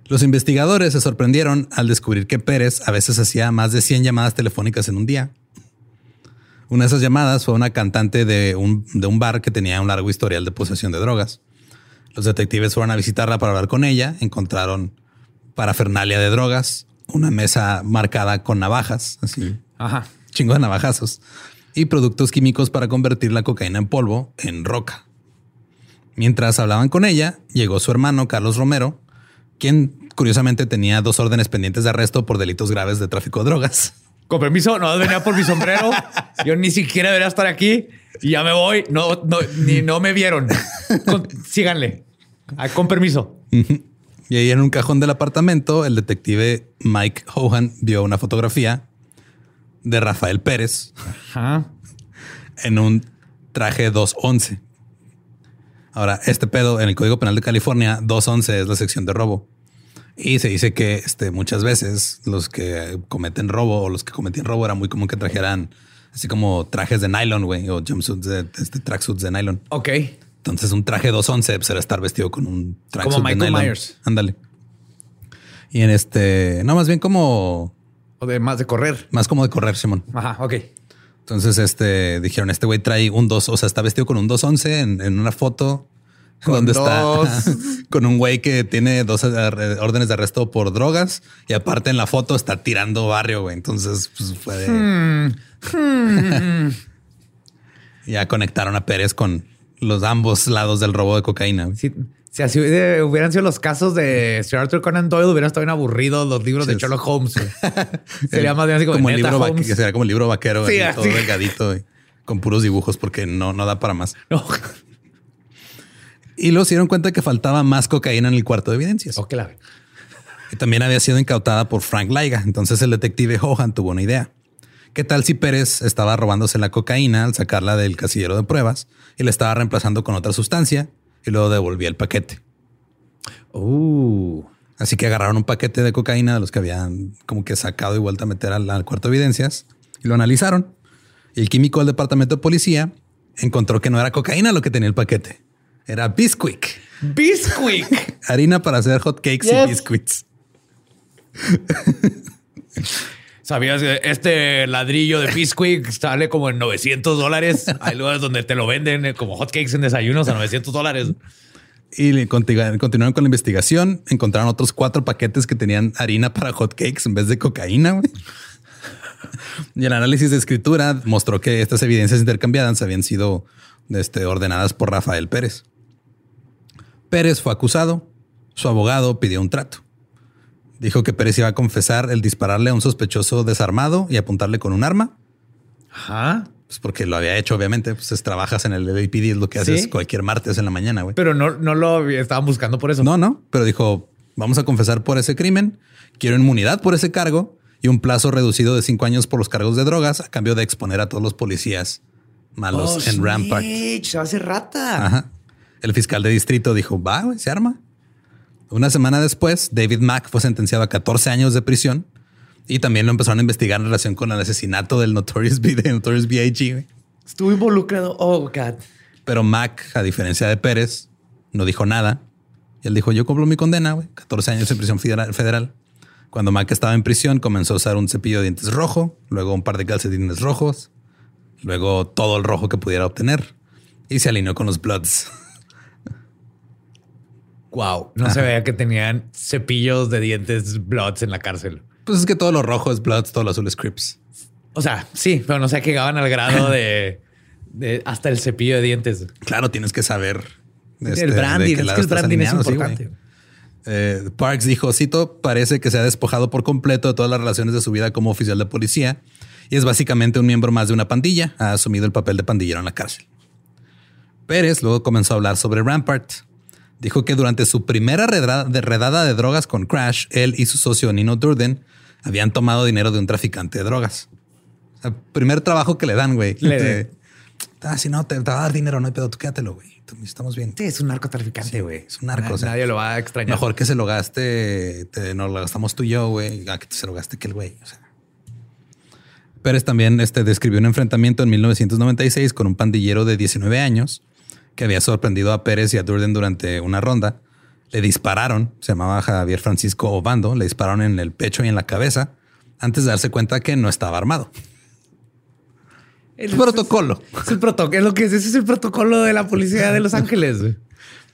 Los investigadores se sorprendieron al descubrir que Pérez a veces hacía más de 100 llamadas telefónicas en un día. Una de esas llamadas fue una cantante de un, de un bar que tenía un largo historial de posesión de drogas. Los detectives fueron a visitarla para hablar con ella. Encontraron parafernalia de drogas, una mesa marcada con navajas, así, Ajá. chingo de navajazos, y productos químicos para convertir la cocaína en polvo en roca. Mientras hablaban con ella, llegó su hermano Carlos Romero, quien curiosamente tenía dos órdenes pendientes de arresto por delitos graves de tráfico de drogas. Con permiso, no venía por mi sombrero. Yo ni siquiera debería estar aquí y ya me voy. No, no, ni no me vieron. Con- síganle. Ah, con permiso. Y ahí en un cajón del apartamento, el detective Mike Hohan vio una fotografía de Rafael Pérez Ajá. en un traje 211. Ahora, este pedo en el Código Penal de California, 211 es la sección de robo. Y se dice que este, muchas veces los que cometen robo o los que cometían robo era muy común que trajeran así como trajes de nylon, güey, o jumpsuits de este, tracksuits de nylon. Ok. Entonces, un traje 211 pues, era estar vestido con un tracksuit Como Michael. Myers. Ándale. Y en este, no, más bien como O de más de correr. más como de correr, Simón. Ajá. Ok. Entonces, este dijeron: Este güey trae un 2, o sea, está vestido con un 211 en, en una foto donde dos. está con un güey que tiene dos ar- órdenes de arresto por drogas y aparte en la foto está tirando barrio, güey. Entonces, pues fue de. ya conectaron a Pérez con los ambos lados del robo de cocaína. Si, así hubieran sido los casos de Sir Arthur Conan Doyle, hubieran estado bien aburridos los libros de. Sherlock Holmes. Sería más bien así como, como el libro vaque- Holmes. que sería como el libro vaquero, Sí, todo delgadito con puros dibujos porque no, no da para más. No. Y luego se dieron cuenta que faltaba más cocaína en el cuarto de evidencias. Ok, la Y también había sido incautada por Frank Laiga. Entonces el detective Hohan tuvo una idea. ¿Qué tal si Pérez estaba robándose la cocaína al sacarla del casillero de pruebas y la estaba reemplazando con otra sustancia y luego devolvía el paquete? Uh. Así que agarraron un paquete de cocaína de los que habían como que sacado y vuelto a meter al, al cuarto de evidencias y lo analizaron. Y el químico del departamento de policía encontró que no era cocaína lo que tenía el paquete. Era Bisquick, Bisquick. harina para hacer hot cakes y biscuits. ¿Sabías que este ladrillo de Bisquick sale como en 900 dólares? Hay lugares donde te lo venden eh, como hotcakes en desayunos a 900 dólares. Y continuaron con la investigación. Encontraron otros cuatro paquetes que tenían harina para hot cakes en vez de cocaína. y el análisis de escritura mostró que estas evidencias intercambiadas habían sido este, ordenadas por Rafael Pérez. Pérez fue acusado. Su abogado pidió un trato. Dijo que Pérez iba a confesar el dispararle a un sospechoso desarmado y apuntarle con un arma. Ajá. Pues porque lo había hecho, obviamente. Pues es- trabajas en el LAPD, es lo que haces cualquier martes en la mañana, güey. Pero no, no lo estaban buscando por eso. No, no, pero dijo, vamos a confesar por ese crimen, quiero inmunidad por ese cargo y un plazo reducido de cinco años por los cargos de drogas a cambio de exponer a todos los policías malos Oh, en Rampart. Se hacer rata. Ajá. El fiscal de distrito dijo, va, güey, se arma. Una semana después, David Mack fue sentenciado a 14 años de prisión y también lo empezaron a investigar en relación con el asesinato del Notorious, B- de Notorious B.I.G. Estuvo involucrado. Oh, God. Pero Mack, a diferencia de Pérez, no dijo nada. Y él dijo, yo cumplo mi condena, güey. 14 años en prisión federal. Cuando Mack estaba en prisión, comenzó a usar un cepillo de dientes rojo, luego un par de calcetines rojos, luego todo el rojo que pudiera obtener y se alineó con los Bloods. Wow. No se veía que tenían cepillos de dientes Bloods en la cárcel. Pues es que todo lo rojo es Bloods, todo lo azul es Crips. O sea, sí, pero no sé que llegaban al grado de, de hasta el cepillo de dientes. Claro, tienes que saber. este, el branding, es que el branding es sí, importante. güey. Eh, Parks dijo, cito, parece que se ha despojado por completo de todas las relaciones de su vida como oficial de policía y es básicamente un miembro más de una pandilla. Ha asumido el papel de pandillero en la cárcel. Pérez luego comenzó a hablar sobre Rampart. Dijo que durante su primera redada de, drogas con Crash, él y su socio Nino Durden habían tomado dinero de un traficante de drogas. O sea, primer trabajo que le dan, güey. Ah, si no, te, te va a dar dinero, no hay pedo, tú quédatelo, güey. Estamos bien. Sí, es un narcotraficante, güey. es un narco, Na- o sea, Nadie lo va a extrañar. Mejor que se lo gaste, te- no lo gastamos tú y yo, güey, a que se lo gaste que el güey. O sea. Pérez también este, describió un enfrentamiento en 1996 con un pandillero de 19 años que había sorprendido a Pérez y a Durden durante una ronda. Le dispararon, se llamaba Javier Francisco Obando, le dispararon en el pecho y en la cabeza antes de darse cuenta que no estaba armado. El protocolo. Es el protocolo, es lo que es, ese es el protocolo de la policía de Los Ángeles.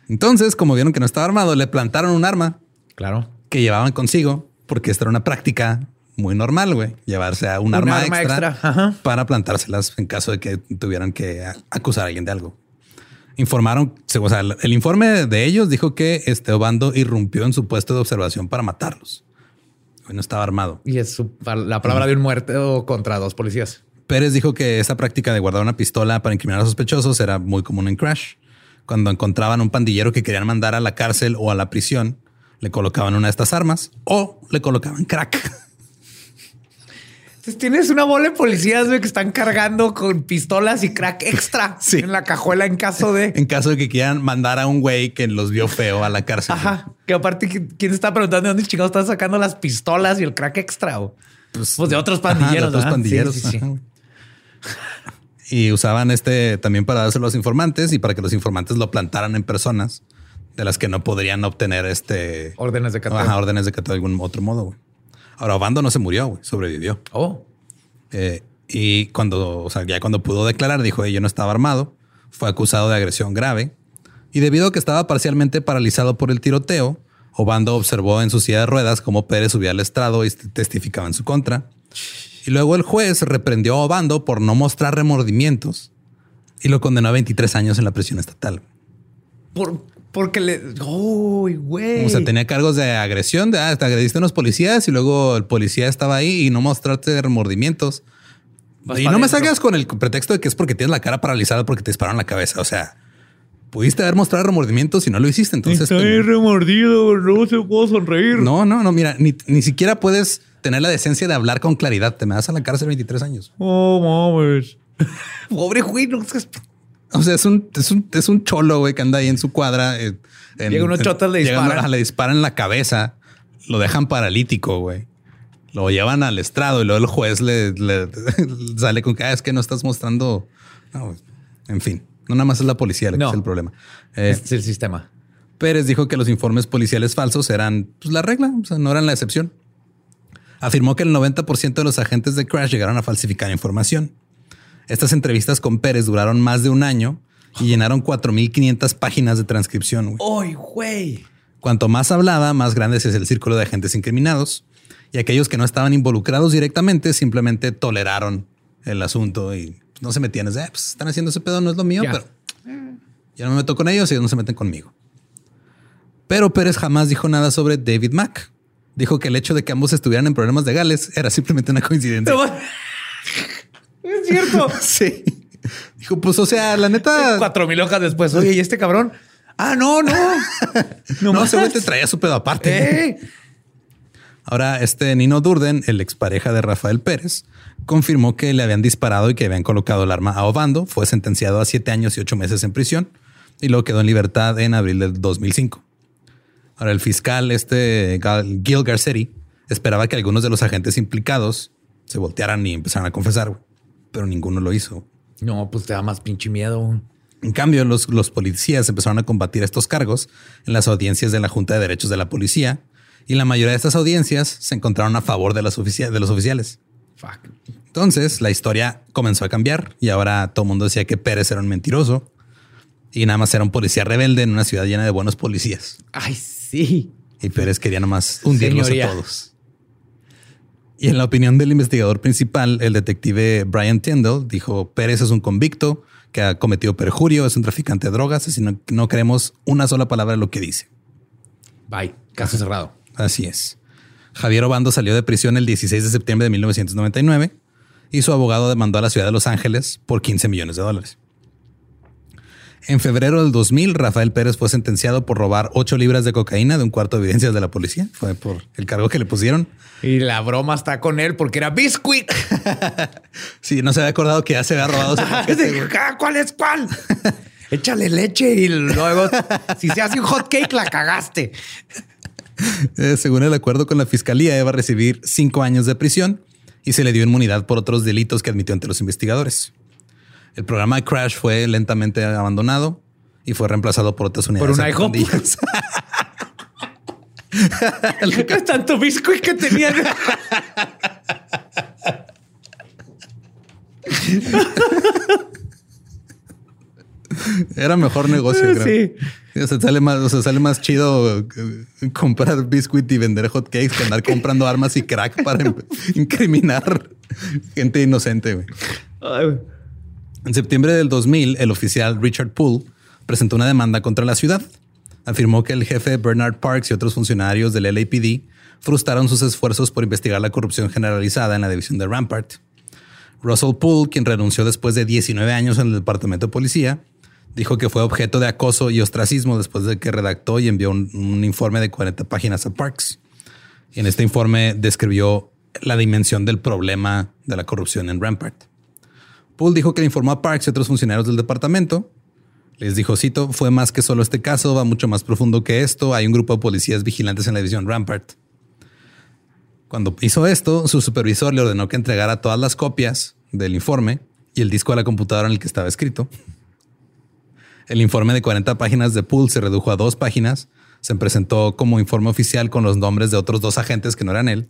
Entonces, como vieron que no estaba armado, le plantaron un arma Claro. que llevaban consigo, porque esta era una práctica muy normal, güey, llevarse a un, Un arma, arma extra, para plantárselas en caso de que tuvieran que acusar a alguien de algo. Informaron, o sea, el informe de ellos dijo que este Obando irrumpió en su puesto de observación para matarlos. Güey, No estaba armado. Y es su- la palabra de un muerto contra dos policías. Pérez dijo que esa práctica de guardar una pistola para incriminar a sospechosos era muy común en Crash. Cuando encontraban un pandillero que querían mandar a la cárcel o a la prisión, le colocaban una de estas armas o le colocaban crack. Entonces tienes una bola de policías güey, que están cargando con pistolas y crack extra Sí. en la cajuela en caso de. en caso de que quieran mandar a un güey que los vio feo a la cárcel. Ajá. Que aparte, ¿qui- ¿quién está preguntando de dónde chingados están sacando las pistolas y el crack extra? güey? Pues, de otros Ajá, de pandilleros. otros ¿verdad? pandilleros. Sí. Y usaban este también para dárselo a los informantes y para que los informantes lo plantaran en personas de las que no podrían obtener este Órdenes de cateo. Ajá, órdenes de cateo de algún otro modo. güey. Ahora, Obando no se murió, güey, sobrevivió. Oh. Eh, y cuando, o sea, ya cuando pudo declarar, dijo, "Ey, yo no estaba armado, fue acusado de agresión grave. Y debido a que estaba parcialmente paralizado por el tiroteo, Obando observó en su silla de ruedas cómo Pérez subía al estrado y testificaba en su contra. Y luego el juez reprendió a Obando por no mostrar remordimientos y lo condenó a 23 años en la prisión estatal. Por, porque le. Uy, güey. O sea, tenía cargos de agresión, de ah, te agrediste a unos policías y luego el policía estaba ahí y no mostrarte remordimientos. Vas y no me salgas con el pretexto de que es porque tienes la cara paralizada porque te dispararon la cabeza. O sea, pudiste haber mostrado remordimientos y no lo hiciste. Entonces, Está pues, remordido, no se puedo sonreír. no, no, no. Mira, ni, ni siquiera puedes tener la decencia de hablar con claridad. Te me das a la cárcel 23 años. Oh, mames. Pobre güey, no seas- O sea, es un, es un, es un cholo, güey, que anda ahí en su cuadra. eh, en- Llega unos chotas, le disparan. Le disparan en la cabeza, lo dejan paralítico, güey. Lo llevan al estrado y luego el juez le, le- sale con que "Ah, es que no estás mostrando. No, en fin, no nada más es la policía la que es el problema. Eh, Es el sistema. Pérez dijo que los informes policiales falsos eran pues, la regla, o sea, no eran la excepción. Afirmó que el 90% de los agentes de Crash llegaron a falsificar información. Estas entrevistas con Pérez duraron más de un año y llenaron 4.500 páginas de transcripción. ¡Ay, güey! Cuanto más hablaba, más grande es el círculo de agentes incriminados y aquellos que no estaban involucrados directamente simplemente toleraron el asunto y no se metían. Es "Ah, pues, están haciendo ese pedo, no es lo mío, pero yo no me meto con ellos y ellos no se meten conmigo. Pero Pérez jamás dijo nada sobre David Mack. Dijo que el hecho de que ambos estuvieran en problemas legales era simplemente una coincidencia. Es cierto. Sí. Dijo, pues, o sea, la neta. Cuatro mil hojas después. Oye, ¿y este cabrón? Ah, no, no. No, más. ese güey te traía su pedo aparte. Eh, Ahora, este Nino Durden, el expareja de Rafael Pérez, confirmó que le habían disparado y que habían colocado el arma a Obando. Fue sentenciado a siete años y ocho meses en prisión y luego quedó en libertad en abril del 2005. Ahora, el fiscal, este Gil Garcetti, esperaba que algunos de los agentes implicados se voltearan y empezaran a confesar, pero ninguno lo hizo. No, pues te da más pinche miedo. En cambio, los, los policías empezaron a combatir estos cargos en las audiencias de la Junta de Derechos de la Policía y la mayoría de estas audiencias se encontraron a favor de, las de los oficiales. Entonces la historia comenzó a cambiar y ahora todo el mundo decía que Pérez era un mentiroso y nada más era un policía rebelde en una ciudad llena de buenos policías. Ay, sí. Y Pérez quería nomás hundirlos a todos. Y en la opinión del investigador principal, el detective Brian Tyndall dijo: Pérez es un convicto que ha cometido perjurio, es un traficante de drogas, así no, no creemos una sola palabra de lo que dice. Bye, caso cerrado. Así es. Javier Obando salió de prisión el 16 de septiembre de 1999 y su abogado demandó a la ciudad de Los Ángeles por 15 millones de dólares. En febrero del 2000, Rafael Pérez fue sentenciado por robar 8 libras de cocaína de un cuarto de evidencias de la policía. Fue por el cargo que le pusieron. Y la broma está con él porque era biscuit. sí, no se había acordado que ya se había robado. Ah, ¿Cuál es cuál? Échale leche y luego, si se hace un hot cake, la cagaste. Eh, según el acuerdo con la fiscalía, iba a recibir cinco años de prisión y se le dio inmunidad por otros delitos que admitió ante los investigadores. El programa de Crash fue lentamente abandonado y fue reemplazado por otras unidades. Por un IHOP. es tanto biscuit que tenía. Era mejor negocio. Sí. O sea, sale más, o sea, sale más chido eh, comprar biscuit y vender hot cakes que andar comprando armas y crack para incriminar gente inocente. En septiembre del 2000, el oficial Richard Poole presentó una demanda contra la ciudad. Afirmó que el jefe Bernard Parks y otros funcionarios del LAPD frustraron sus esfuerzos por investigar la corrupción generalizada en la división de Rampart. Russell Poole, quien renunció después de 19 años en el departamento de policía, dijo que fue objeto de acoso y ostracismo después de que redactó y envió un, informe de 40 páginas a Parks. Y en este informe describió la dimensión del problema de la corrupción en Rampart. Poole dijo que le informó a Parks y otros funcionarios del departamento. Les dijo, cito, fue más que solo este caso, va mucho más profundo que esto. Hay un grupo de policías vigilantes en la división Rampart. Cuando hizo esto, su supervisor le ordenó que entregara todas las copias del informe y el disco a la computadora en el que estaba escrito. El informe de 40 páginas de Poole se redujo a dos páginas. Se presentó como informe oficial con los nombres de otros dos agentes que no eran él.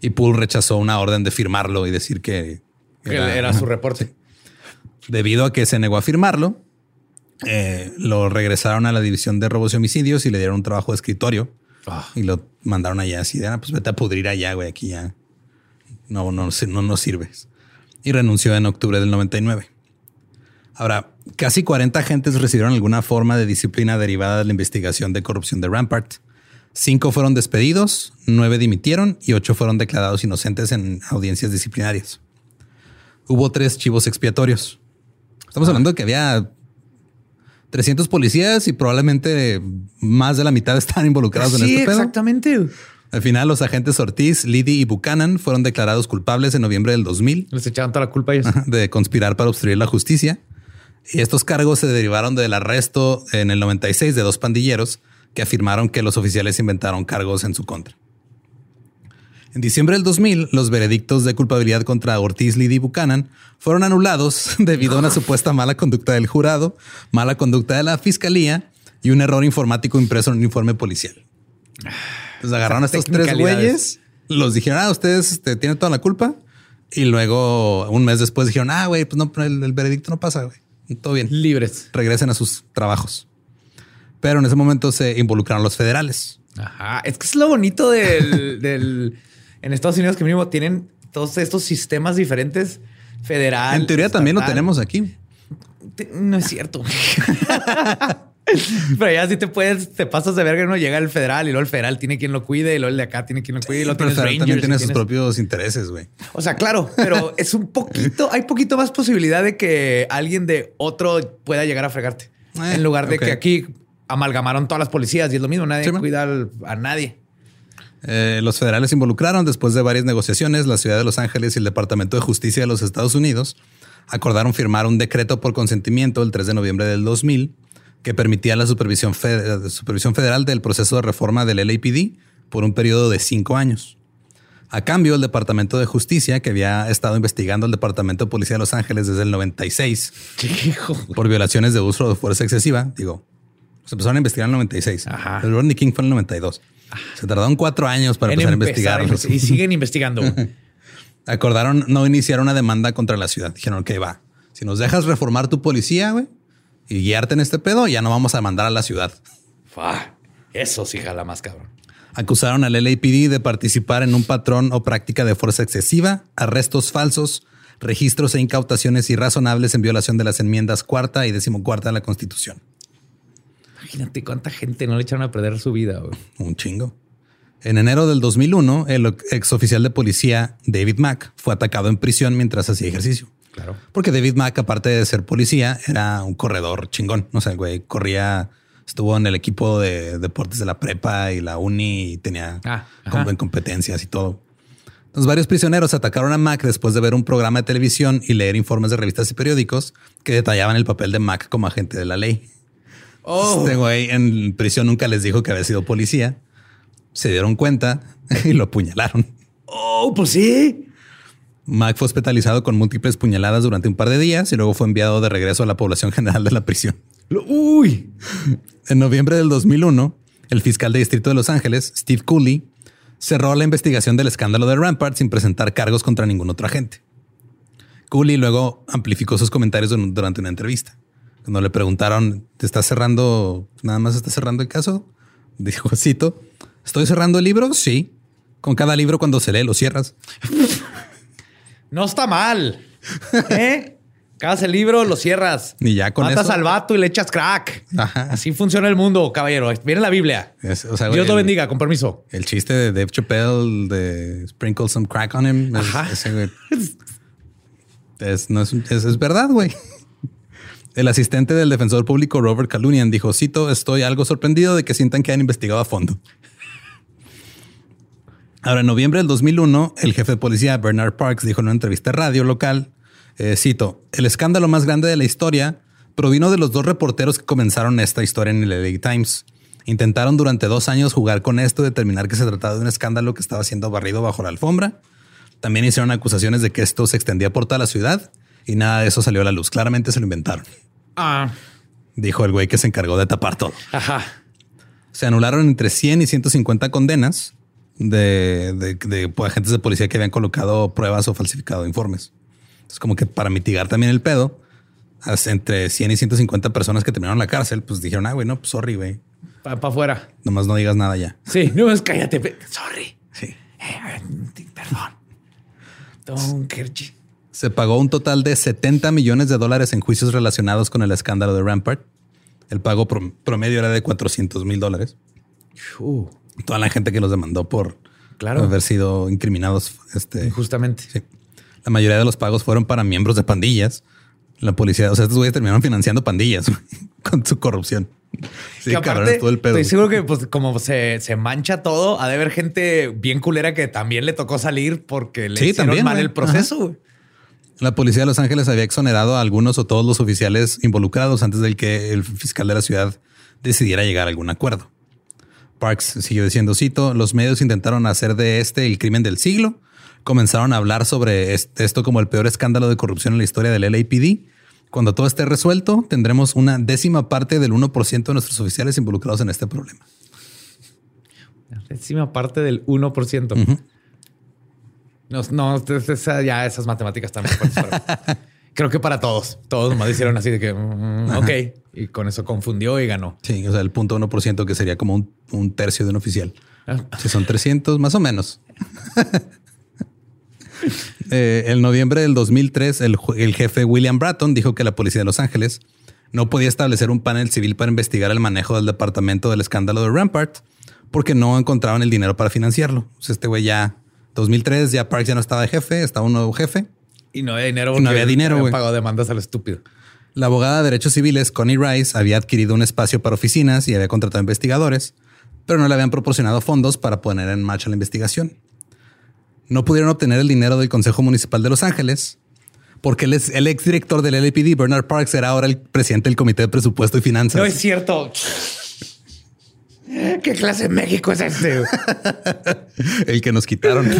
Y Poole rechazó una orden de firmarlo y decir que era, su reporte. Debido a que se negó a firmarlo, eh, lo regresaron a la división de robos y homicidios y le dieron un trabajo de escritorio ah. y lo mandaron allá así de, ah, pues vete a pudrir allá, güey, aquí ya. No, no, no, no sirves. Y renunció en octubre del 99. Ahora, casi 40 agentes recibieron alguna forma de disciplina derivada de la investigación de corrupción de Rampart. Cinco fueron despedidos, nueve dimitieron y ocho fueron declarados inocentes en audiencias disciplinarias. Hubo tres chivos expiatorios. Estamos ah. hablando de que había 300 policías y probablemente más de la mitad estaban involucrados en este pedo. Exactamente. Al final, los agentes Ortiz, Liddy y Buchanan fueron declarados culpables en noviembre del 2000. Les echaron toda la culpa a ellos. De conspirar para obstruir la justicia. Y estos cargos se derivaron del arresto en el 96 de dos pandilleros que afirmaron que los oficiales inventaron cargos en su contra. En diciembre del 2000, los veredictos de culpabilidad contra Ortiz, Liddy y Buchanan fueron anulados debido a una supuesta mala conducta del jurado, mala conducta de la fiscalía y un error informático impreso en un informe policial. Entonces agarraron a estos tres güeyes, los dijeron, ah, ustedes este, tienen toda la culpa. Y luego, un mes después, dijeron, ah, güey, pues no, el, el veredicto no pasa, güey. Todo bien. Libres. Regresen a sus trabajos. Pero en ese momento se involucraron los federales. Ajá. Es que es lo bonito del, en Estados Unidos que mínimo tienen todos estos sistemas diferentes federales. En teoría también lo tenemos aquí. No es cierto. Pero ya si te puedes, te pasas de verga, no llega el federal y luego el federal tiene quien lo cuide y luego el de acá tiene quien lo cuide y luego pero el también tiene sus propios intereses, güey. O sea, claro, pero es un poquito, hay poquito más posibilidad de que alguien de otro pueda llegar a fregarte. en lugar de que aquí amalgamaron todas las policías y es lo mismo, nadie cuida a nadie. Eh, los federales se involucraron después de varias negociaciones. La ciudad de Los Ángeles y el Departamento de Justicia de los Estados Unidos acordaron firmar un decreto por consentimiento el 3 de noviembre del 2000 que permitía la supervisión, fe- supervisión federal del proceso de reforma del LAPD por un periodo de cinco años. A cambio, el Departamento de Justicia, que había estado investigando al Departamento de Policía de Los Ángeles desde el 96 Hijo. por violaciones de uso de fuerza excesiva, digo, se empezaron a investigar en el 96. Ajá. El Rodney King fue en el 92. Se tardaron cuatro años para empezar a empezar investigar. investi- Y siguen investigando. Acordaron no iniciar una demanda contra la ciudad. Dijeron, ok, va. Si nos dejas reformar tu policía, güey, y guiarte en este pedo, ya no vamos a mandar a la ciudad. Fua, Eso sí jala más cabrón. Acusaron al LAPD de participar en un patrón o práctica de fuerza excesiva, arrestos falsos, registros e incautaciones irrazonables en violación de las enmiendas cuarta y decimocuarta de la Constitución. Imagínate cuánta gente no le echaron a perder su vida. güey. Un chingo. En enero del 2001, el ex oficial de policía David Mack fue atacado en prisión mientras hacía ejercicio. Claro. Porque David Mack, aparte de ser policía, era un corredor chingón. O sea, el güey corría, estuvo en el equipo de deportes de la prepa y la uni y tenía Ah, competencias y todo. Entonces, varios prisioneros atacaron a Mack después de ver un programa de televisión y leer informes de revistas y periódicos que detallaban el papel de Mack como agente de la ley. Oh, Este güey en prisión nunca les dijo que había sido policía. Se dieron cuenta y lo apuñalaron. oh, pues sí. Mac fue hospitalizado con múltiples puñaladas durante un par de días y luego fue enviado de regreso a la población general de la prisión. Uy. En noviembre del 2001, el fiscal de distrito de Los Ángeles, Steve Cooley, cerró la investigación del escándalo de Rampart sin presentar cargos contra ningún otro agente. Cooley luego amplificó sus comentarios dur- durante una entrevista. Cuando le preguntaron, ¿te estás cerrando, nada más estás cerrando el caso? Dijo, cito, ¿estoy cerrando el libro? Sí. Con cada libro cuando se lee lo cierras. No está mal. ¿Eh? Acabas el libro, lo cierras. Y ya con Matas eso- al vato y le echas crack. Ajá. Así funciona el mundo, caballero. Viene la Biblia. Es- o sea, Dios lo bendiga, con permiso. El chiste de Dave Chappelle de Sprinkle Some Crack on Him. es- Ajá. ese, güey, es, no es, es, es verdad, güey. El asistente del defensor público Robert Calunian dijo, cito, estoy algo sorprendido de que sientan que han investigado a fondo. Ahora, en noviembre del 2001, el jefe de policía Bernard Parks dijo en una entrevista radio local, eh, cito, el escándalo más grande de la historia provino de los dos reporteros que comenzaron esta historia en el LA Times. Intentaron durante dos años jugar con esto determinar que se trataba de un escándalo que estaba siendo barrido bajo la alfombra. También hicieron acusaciones de que esto se extendía por toda la ciudad y nada de eso salió a la luz. Claramente se lo inventaron, Ah, dijo el güey que se encargó de tapar todo. ajá. Se anularon entre 100 y 150 condenas de, de- de, agentes de policía que habían colocado pruebas o falsificado informes. Es como que para mitigar también el pedo, entre 100 y 150 personas que terminaron en la cárcel, pues dijeron, ah, güey, no, pues sorry, güey. Para afuera. Nomás no digas nada ya. Sí, no es cállate. Sorry. Sí. Eh, perdón. Don Kerchi. Se pagó un total de 70 millones de dólares en juicios relacionados con el escándalo de Rampart. El pago prom- promedio era de 400 mil dólares. Uh, Toda la gente que los demandó por Claro. haber sido incriminados. Este, justamente. sí. La mayoría de los pagos fueron para miembros de pandillas. La policía, o sea, estos güeyes terminaron financiando pandillas con su corrupción. Sí, que aparte, todo el pedo. estoy seguro que pues, como se, se mancha todo, ha de haber gente bien culera que también le tocó salir porque le Sí, hicieron también, mal el proceso. La policía de Los Ángeles había exonerado a algunos o todos los oficiales involucrados antes del que el fiscal de la ciudad decidiera llegar a algún acuerdo. Parks siguió diciendo, cito, los medios intentaron hacer de este el crimen del siglo, comenzaron a hablar sobre est- esto como el peor escándalo de corrupción en la historia del LAPD. Cuando todo esté resuelto, tendremos una décima parte del 1% de nuestros oficiales involucrados en este problema. Décima parte del 1%. No, no, esa- ya esas matemáticas mí. Creo que para todos. Todos nomás hicieron así de que, mm, ok. Y con eso confundió y ganó. Sí, o sea, el punto 1% que sería como un, un tercio de un oficial. Ah, Si son 300, más o menos. Eh, en noviembre del 2003, el, el jefe William Bratton dijo que la policía de Los Ángeles no podía establecer un panel civil para investigar el manejo del departamento del escándalo de Rampart porque no encontraban el dinero para financiarlo. O sea, este güey ya, 2003, ya Parks ya no estaba de jefe, estaba un nuevo jefe. Y no había dinero. Y no había dinero, güey. pagado demandas al estúpido. La abogada de derechos civiles, Connie Rice, había adquirido un espacio para oficinas y había contratado investigadores, pero no le habían proporcionado fondos para poner en marcha la investigación. No pudieron obtener el dinero del Consejo Municipal de Los Ángeles, porque el, el exdirector del LAPD, Bernard Parks, era ahora el presidente del Comité de Presupuesto y Finanzas. No es cierto. ¿Qué clase de México es este? el que nos quitaron.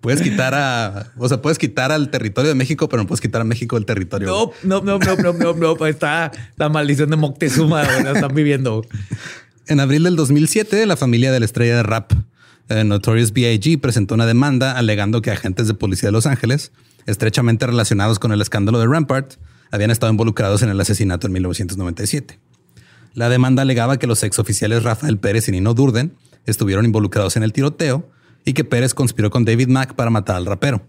puedes quitar a, o sea, puedes quitar al territorio de México, pero no puedes quitar a México del territorio. No, no, no, no, no, no, no. Está la maldición de Moctezuma. La están viviendo. En abril del 2007, la familia de la estrella de rap eh, Notorious B.I.G. presentó una demanda alegando que agentes de policía de Los Ángeles, estrechamente relacionados con el escándalo de Rampart, habían estado involucrados en el asesinato en 1997. La demanda alegaba que los exoficiales Rafael Pérez y Nino Durden estuvieron involucrados en el tiroteo y que Pérez conspiró con David Mack para matar al rapero.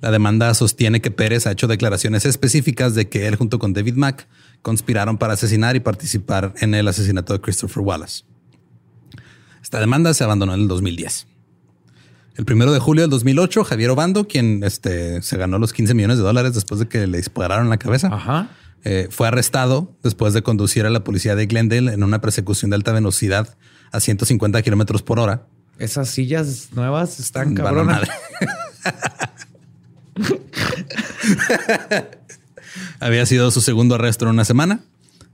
La demanda sostiene que Pérez ha hecho declaraciones específicas de que él junto con David Mack conspiraron para asesinar y participar en el asesinato de Christopher Wallace. Esta demanda se abandonó en el 2010. El primero de julio del 2008, Javier Obando, quien este, se ganó los 15 millones de dólares después de que le dispararon la cabeza, eh, fue arrestado después de conducir a la policía de Glendale en una persecución de alta velocidad a 150 kilómetros por hora. Esas sillas nuevas están cabronas. Había sido su segundo arresto en una semana.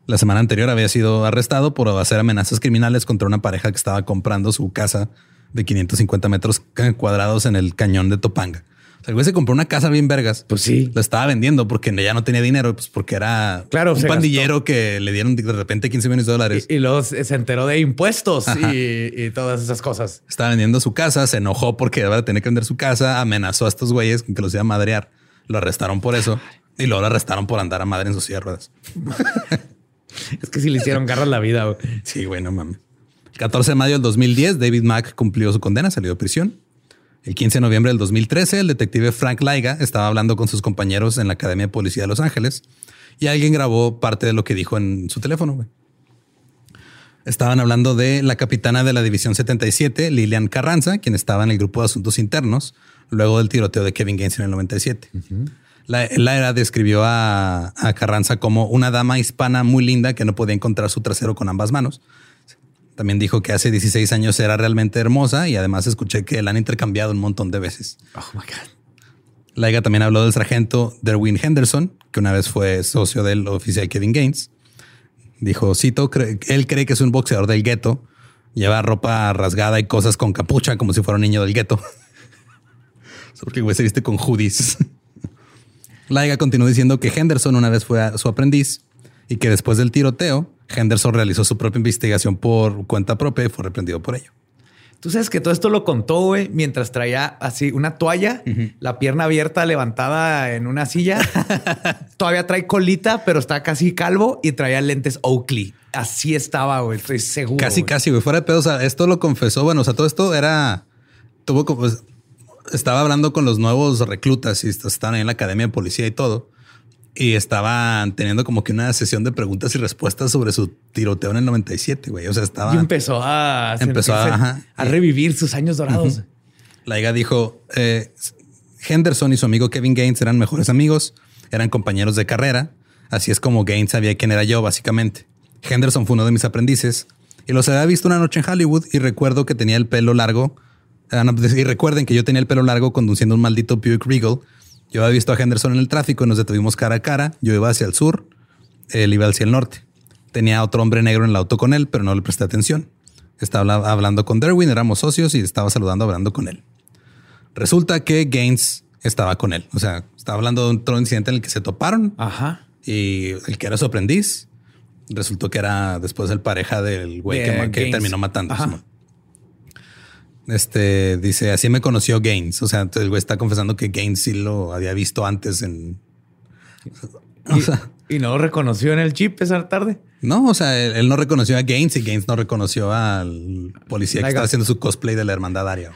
La semana anterior había sido arrestado por hacer amenazas criminales contra una pareja que estaba comprando su casa de 550 metros cuadrados en el cañón de Topanga. Sea, el güey se compró una casa bien vergas. Pues sí. La estaba vendiendo porque ya no tenía dinero, pues porque era claro, un pandillero que le dieron de repente 15 millones de dólares. Y, luego se enteró de impuestos y, todas esas cosas. Estaba vendiendo su casa, se enojó porque iba a tener que vender su casa, amenazó a estos güeyes que los iba a madrear. Lo arrestaron por eso y luego lo arrestaron por andar a madre en sus ruedas. Es que si le hicieron garras la vida. Sí, güey, no mames. El 14 de mayo del 2010, David Mack cumplió su condena, salió de prisión. El 15 de noviembre del 2013, el detective Frank Laiga estaba hablando con sus compañeros en la Academia de Policía de Los Ángeles y alguien grabó parte de lo que dijo en su teléfono. Estaban hablando de la capitana de la División 77, Lilian Carranza, quien estaba en el grupo de asuntos internos luego del tiroteo de Kevin Gaines en el 97. La, era describió a, Carranza como una dama hispana muy linda que no podía encontrar su trasero con ambas manos. También dijo que hace 16 años era realmente hermosa y además escuché que la han intercambiado un montón de veces. Oh my God. Laiga también habló del sargento Derwin Henderson, que una vez fue socio del oficial Kevin Gaines. Dijo, cito, él cree que es un boxeador del gueto. Lleva ropa rasgada y cosas con capucha como si fuera un niño del gueto. Porque güey se viste con hoodies. Laiga continuó diciendo que Henderson una vez fue su aprendiz y que después del tiroteo, Henderson realizó su propia investigación por cuenta propia y fue reprendido por ello. Tú sabes que todo esto lo contó, güey, mientras traía así una toalla, la pierna abierta, levantada en una silla. Todavía trae colita, pero está casi calvo y traía lentes Oakley. Así estaba, güey, estoy seguro. Casi, casi, güey. Fuera de pedo. O sea, esto lo confesó. Bueno, o sea, todo esto era. Tuvo como estaba hablando con los nuevos reclutas y estaban ahí en la academia de policía y todo. Y estaban teniendo como que una sesión de preguntas y respuestas sobre su tiroteo en el 97, güey. O sea, estaba. Y empezó a, empezó a, revivir sus años dorados. La hija dijo: eh, Henderson y su amigo Kevin Gaines eran mejores amigos, eran compañeros de carrera. Así es como Gaines sabía quién era yo, básicamente. Henderson fue uno de mis aprendices y los había visto una noche en Hollywood y recuerdo que tenía el pelo largo Ah, y recuerden que yo tenía el pelo largo conduciendo un maldito Buick Regal. Yo había visto a Henderson en el tráfico y nos detuvimos cara a cara. Yo iba hacia el sur, él iba hacia el norte. Tenía otro hombre negro en el auto con él, pero no le presté atención. Estaba hablando con Derwin, éramos socios y estaba saludando, hablando con él. Resulta que Gaines estaba con él. O sea, estaba hablando de otro incidente en el que se toparon. Ajá. Y el que era su aprendiz resultó que era después el pareja del güey que, terminó matando. Este dice así me conoció Gaines. O sea, el güey está confesando que Gaines sí lo había visto antes en. ¿Y, no lo reconoció en el chip esa tarde? No, o sea, él, no reconoció a Gaines y Gaines no reconoció al policía que estaba haciendo su cosplay de la hermandad Aria.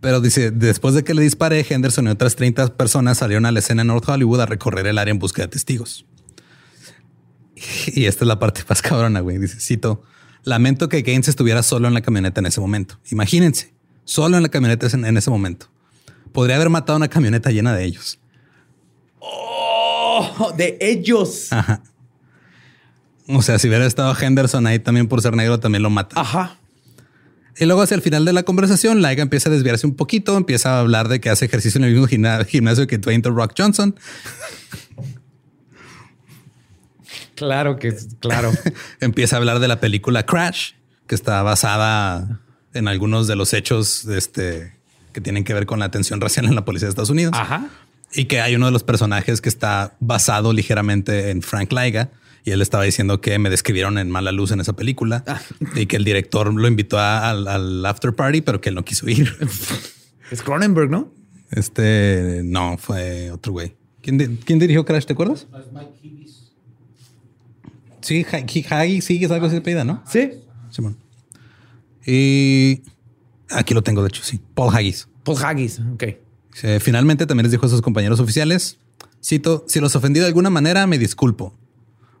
Pero dice, después de que le disparé, Henderson y otras 30 personas salieron a la escena en North Hollywood a recorrer el área en busca de testigos. Y esta es la parte más cabrona, güey. Dice, cito, Lamento que Gaines estuviera solo en la camioneta en ese momento. Imagínense, solo en la camioneta en, ese momento. Podría haber matado una camioneta llena de ellos. Oh, de ellos. Ajá. O sea, si hubiera estado Henderson ahí también por ser negro, también lo mata. Ajá. Y luego hacia el final de la conversación, Laiga empieza a desviarse un poquito, empieza a hablar de que hace ejercicio en el mismo gimna- gimnasio que Dwayne The Rock Johnson. Claro que es, claro. empieza a hablar de la película Crash, que está basada en algunos de los hechos este, que tienen que ver con la atención racial en la policía de Estados Unidos. Ajá. Y que hay uno de los personajes que está basado ligeramente en Frank Laiga. Y él estaba diciendo que me describieron en mala luz en esa película y que el director lo invitó a- al, al after party, pero que él no quiso ir. Es Cronenberg, ¿no? Este no fue otro güey. ¿Quién, di- quién dirigió Crash? ¿Te acuerdas? Sí, Ha- Hagi, sí, es algo así de pedida, ¿no? Sí. Simón. Y aquí lo tengo, de hecho, sí. Paul Haggis. Paul Haggis. Ok. Finalmente también les dijo a sus compañeros oficiales, cito, si los ofendí de alguna manera, me disculpo.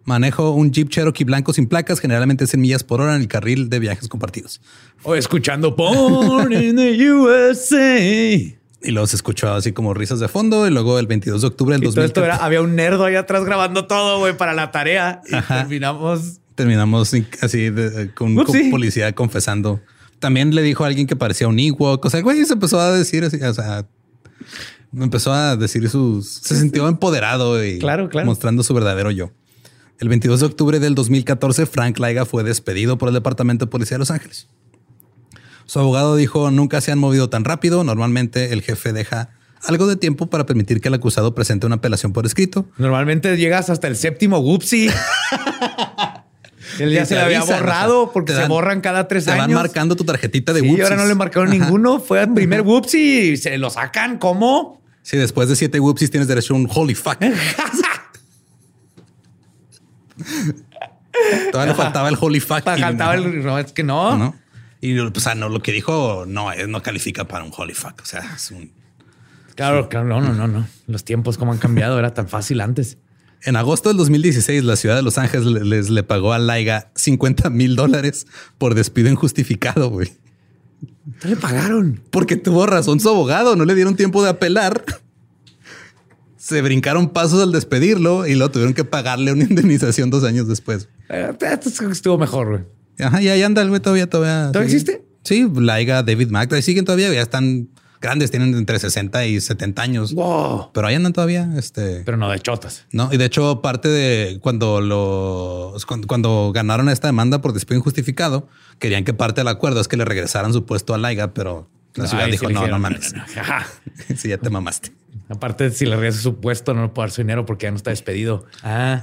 Manejo un Jeep Cherokee blanco sin placas, generalmente 100 millas por hora en el carril de viajes compartidos. O escuchando Born in the USA. Y los escuchó así como risas de fondo. Y luego el 22 de octubre del Y todo esto 2014 era, había un nerdo ahí atrás grabando todo, güey, para la tarea. Y Ajá. terminamos. terminamos así de- con, con Upsi. policía confesando. También le dijo a alguien que parecía un Ewok. O sea, güey se empezó a decir así, o sea, empezó a decir sus... Se sintió empoderado y Claro, claro. mostrando su verdadero yo. El 22 de octubre del 2014, Frank Laiga fue despedido por el Departamento de Policía de Los Ángeles. Su abogado dijo, nunca se han movido tan rápido. Normalmente el jefe deja algo de tiempo para permitir que el acusado presente una apelación por escrito. Normalmente llegas hasta el séptimo whoopsie. Él ya Y se te le había borrado o sea, porque te se borran cada tres Te años. van marcando tu tarjetita de Sí, whoopsies. ahora no le marcaron Ajá. ninguno. Fue el primer whoopsie y se lo sacan. ¿Cómo? Sí, después de siete whoopsies tienes derecho a un holy fuck. Todavía le faltaba el holy fuck. y Faltaba no, el. No, es que no. ¿no? Y o sea, no, lo que dijo no, eh, no califica para un holy fuck. O sea, es un... Claro, claro, no, no, no, no. Los tiempos como han cambiado, era tan fácil antes. En agosto del 2016, la ciudad de Los Ángeles le- les le pagó a Laiga 50 mil dólares por despido injustificado, güey. ¿Qué le pagaron? Porque tuvo razón su abogado, no le dieron tiempo de apelar. Se brincaron pasos al despedirlo y luego tuvieron que pagarle una indemnización dos años después. Eh, Esto estuvo mejor, güey. Ajá, y ahí anda el güey todavía, todavía. ¿Todavía sigue. existe? Sí, Laiga, David Magda, y siguen todavía, ya están grandes, tienen entre 60 y 70 años. Wow. Pero ahí andan todavía, este. Pero no de chotas. no, y de hecho, parte de cuando los cuando, cuando ganaron esta demanda por despido injustificado, querían que parte del acuerdo es que le regresaran su puesto a Laiga, pero la ciudad Ay, dijo: no, no mames. no, no. Ajá. sí, ya te mamaste. Aparte, si le regresas su puesto, no le puedo dar su dinero porque ya no está despedido. Ah,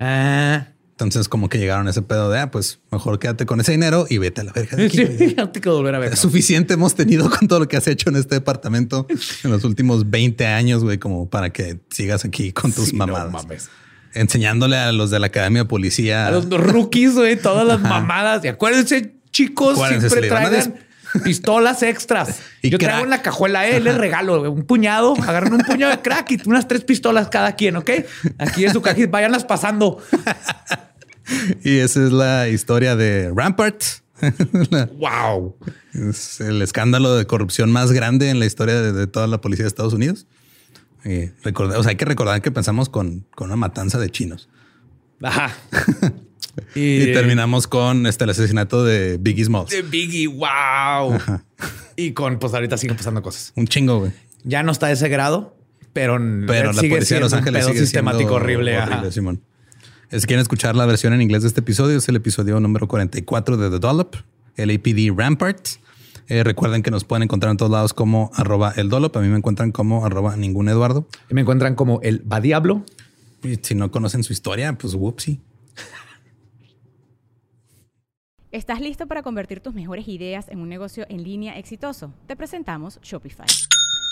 ah. Entonces, como que llegaron a ese pedo de ah, pues mejor quédate con ese dinero y vete a la verga. de aquí, güey". Sí, ya te quiero volver a ver. Es suficiente hemos tenido con todo lo que has hecho en este departamento en los últimos 20 años, güey, como para que sigas aquí con tus Sí, no mamadas. mames. Enseñándole a los de la Academia de Policía. A los rookies, güey, todas las mamadas. Y acuérdense, chicos, Acuérdense, siempre traigan pistolas extras. Y Yo crack. traigo en la cajuela, eh, les regalo güey, un puñado, agarren un puñado de crack y unas tres pistolas cada quien, ¿ok? Aquí en su cajita, váyanlas pasando. Y esa es la historia de Rampart. Wow. es el escándalo de corrupción más grande en la historia de, de toda la policía de Estados Unidos. Y recordar, o sea, hay que recordar que empezamos con, con una matanza de chinos. Ajá. Y, terminamos con este, el asesinato de Biggie Smalls. de Biggie, wow. Y con, pues ahorita siguen pasando cosas. Un chingo, güey. Ya no está ese grado, pero, Pero la sigue policía de Los un Ángeles pedo sigue sistemático horrible. ajá. Simón. Si quieren escuchar la versión en inglés de este episodio, es el episodio número 44 de The Dollop, el APD Rampart. Eh, recuerden que nos pueden encontrar en todos lados como arroba el Dollop. A mí me encuentran como arroba ningún Eduardo. Y me encuentran como el va diablo. Y si no conocen su historia, pues whoopsie. ¿Estás listo para convertir tus mejores ideas en un negocio en línea exitoso? Te presentamos Shopify.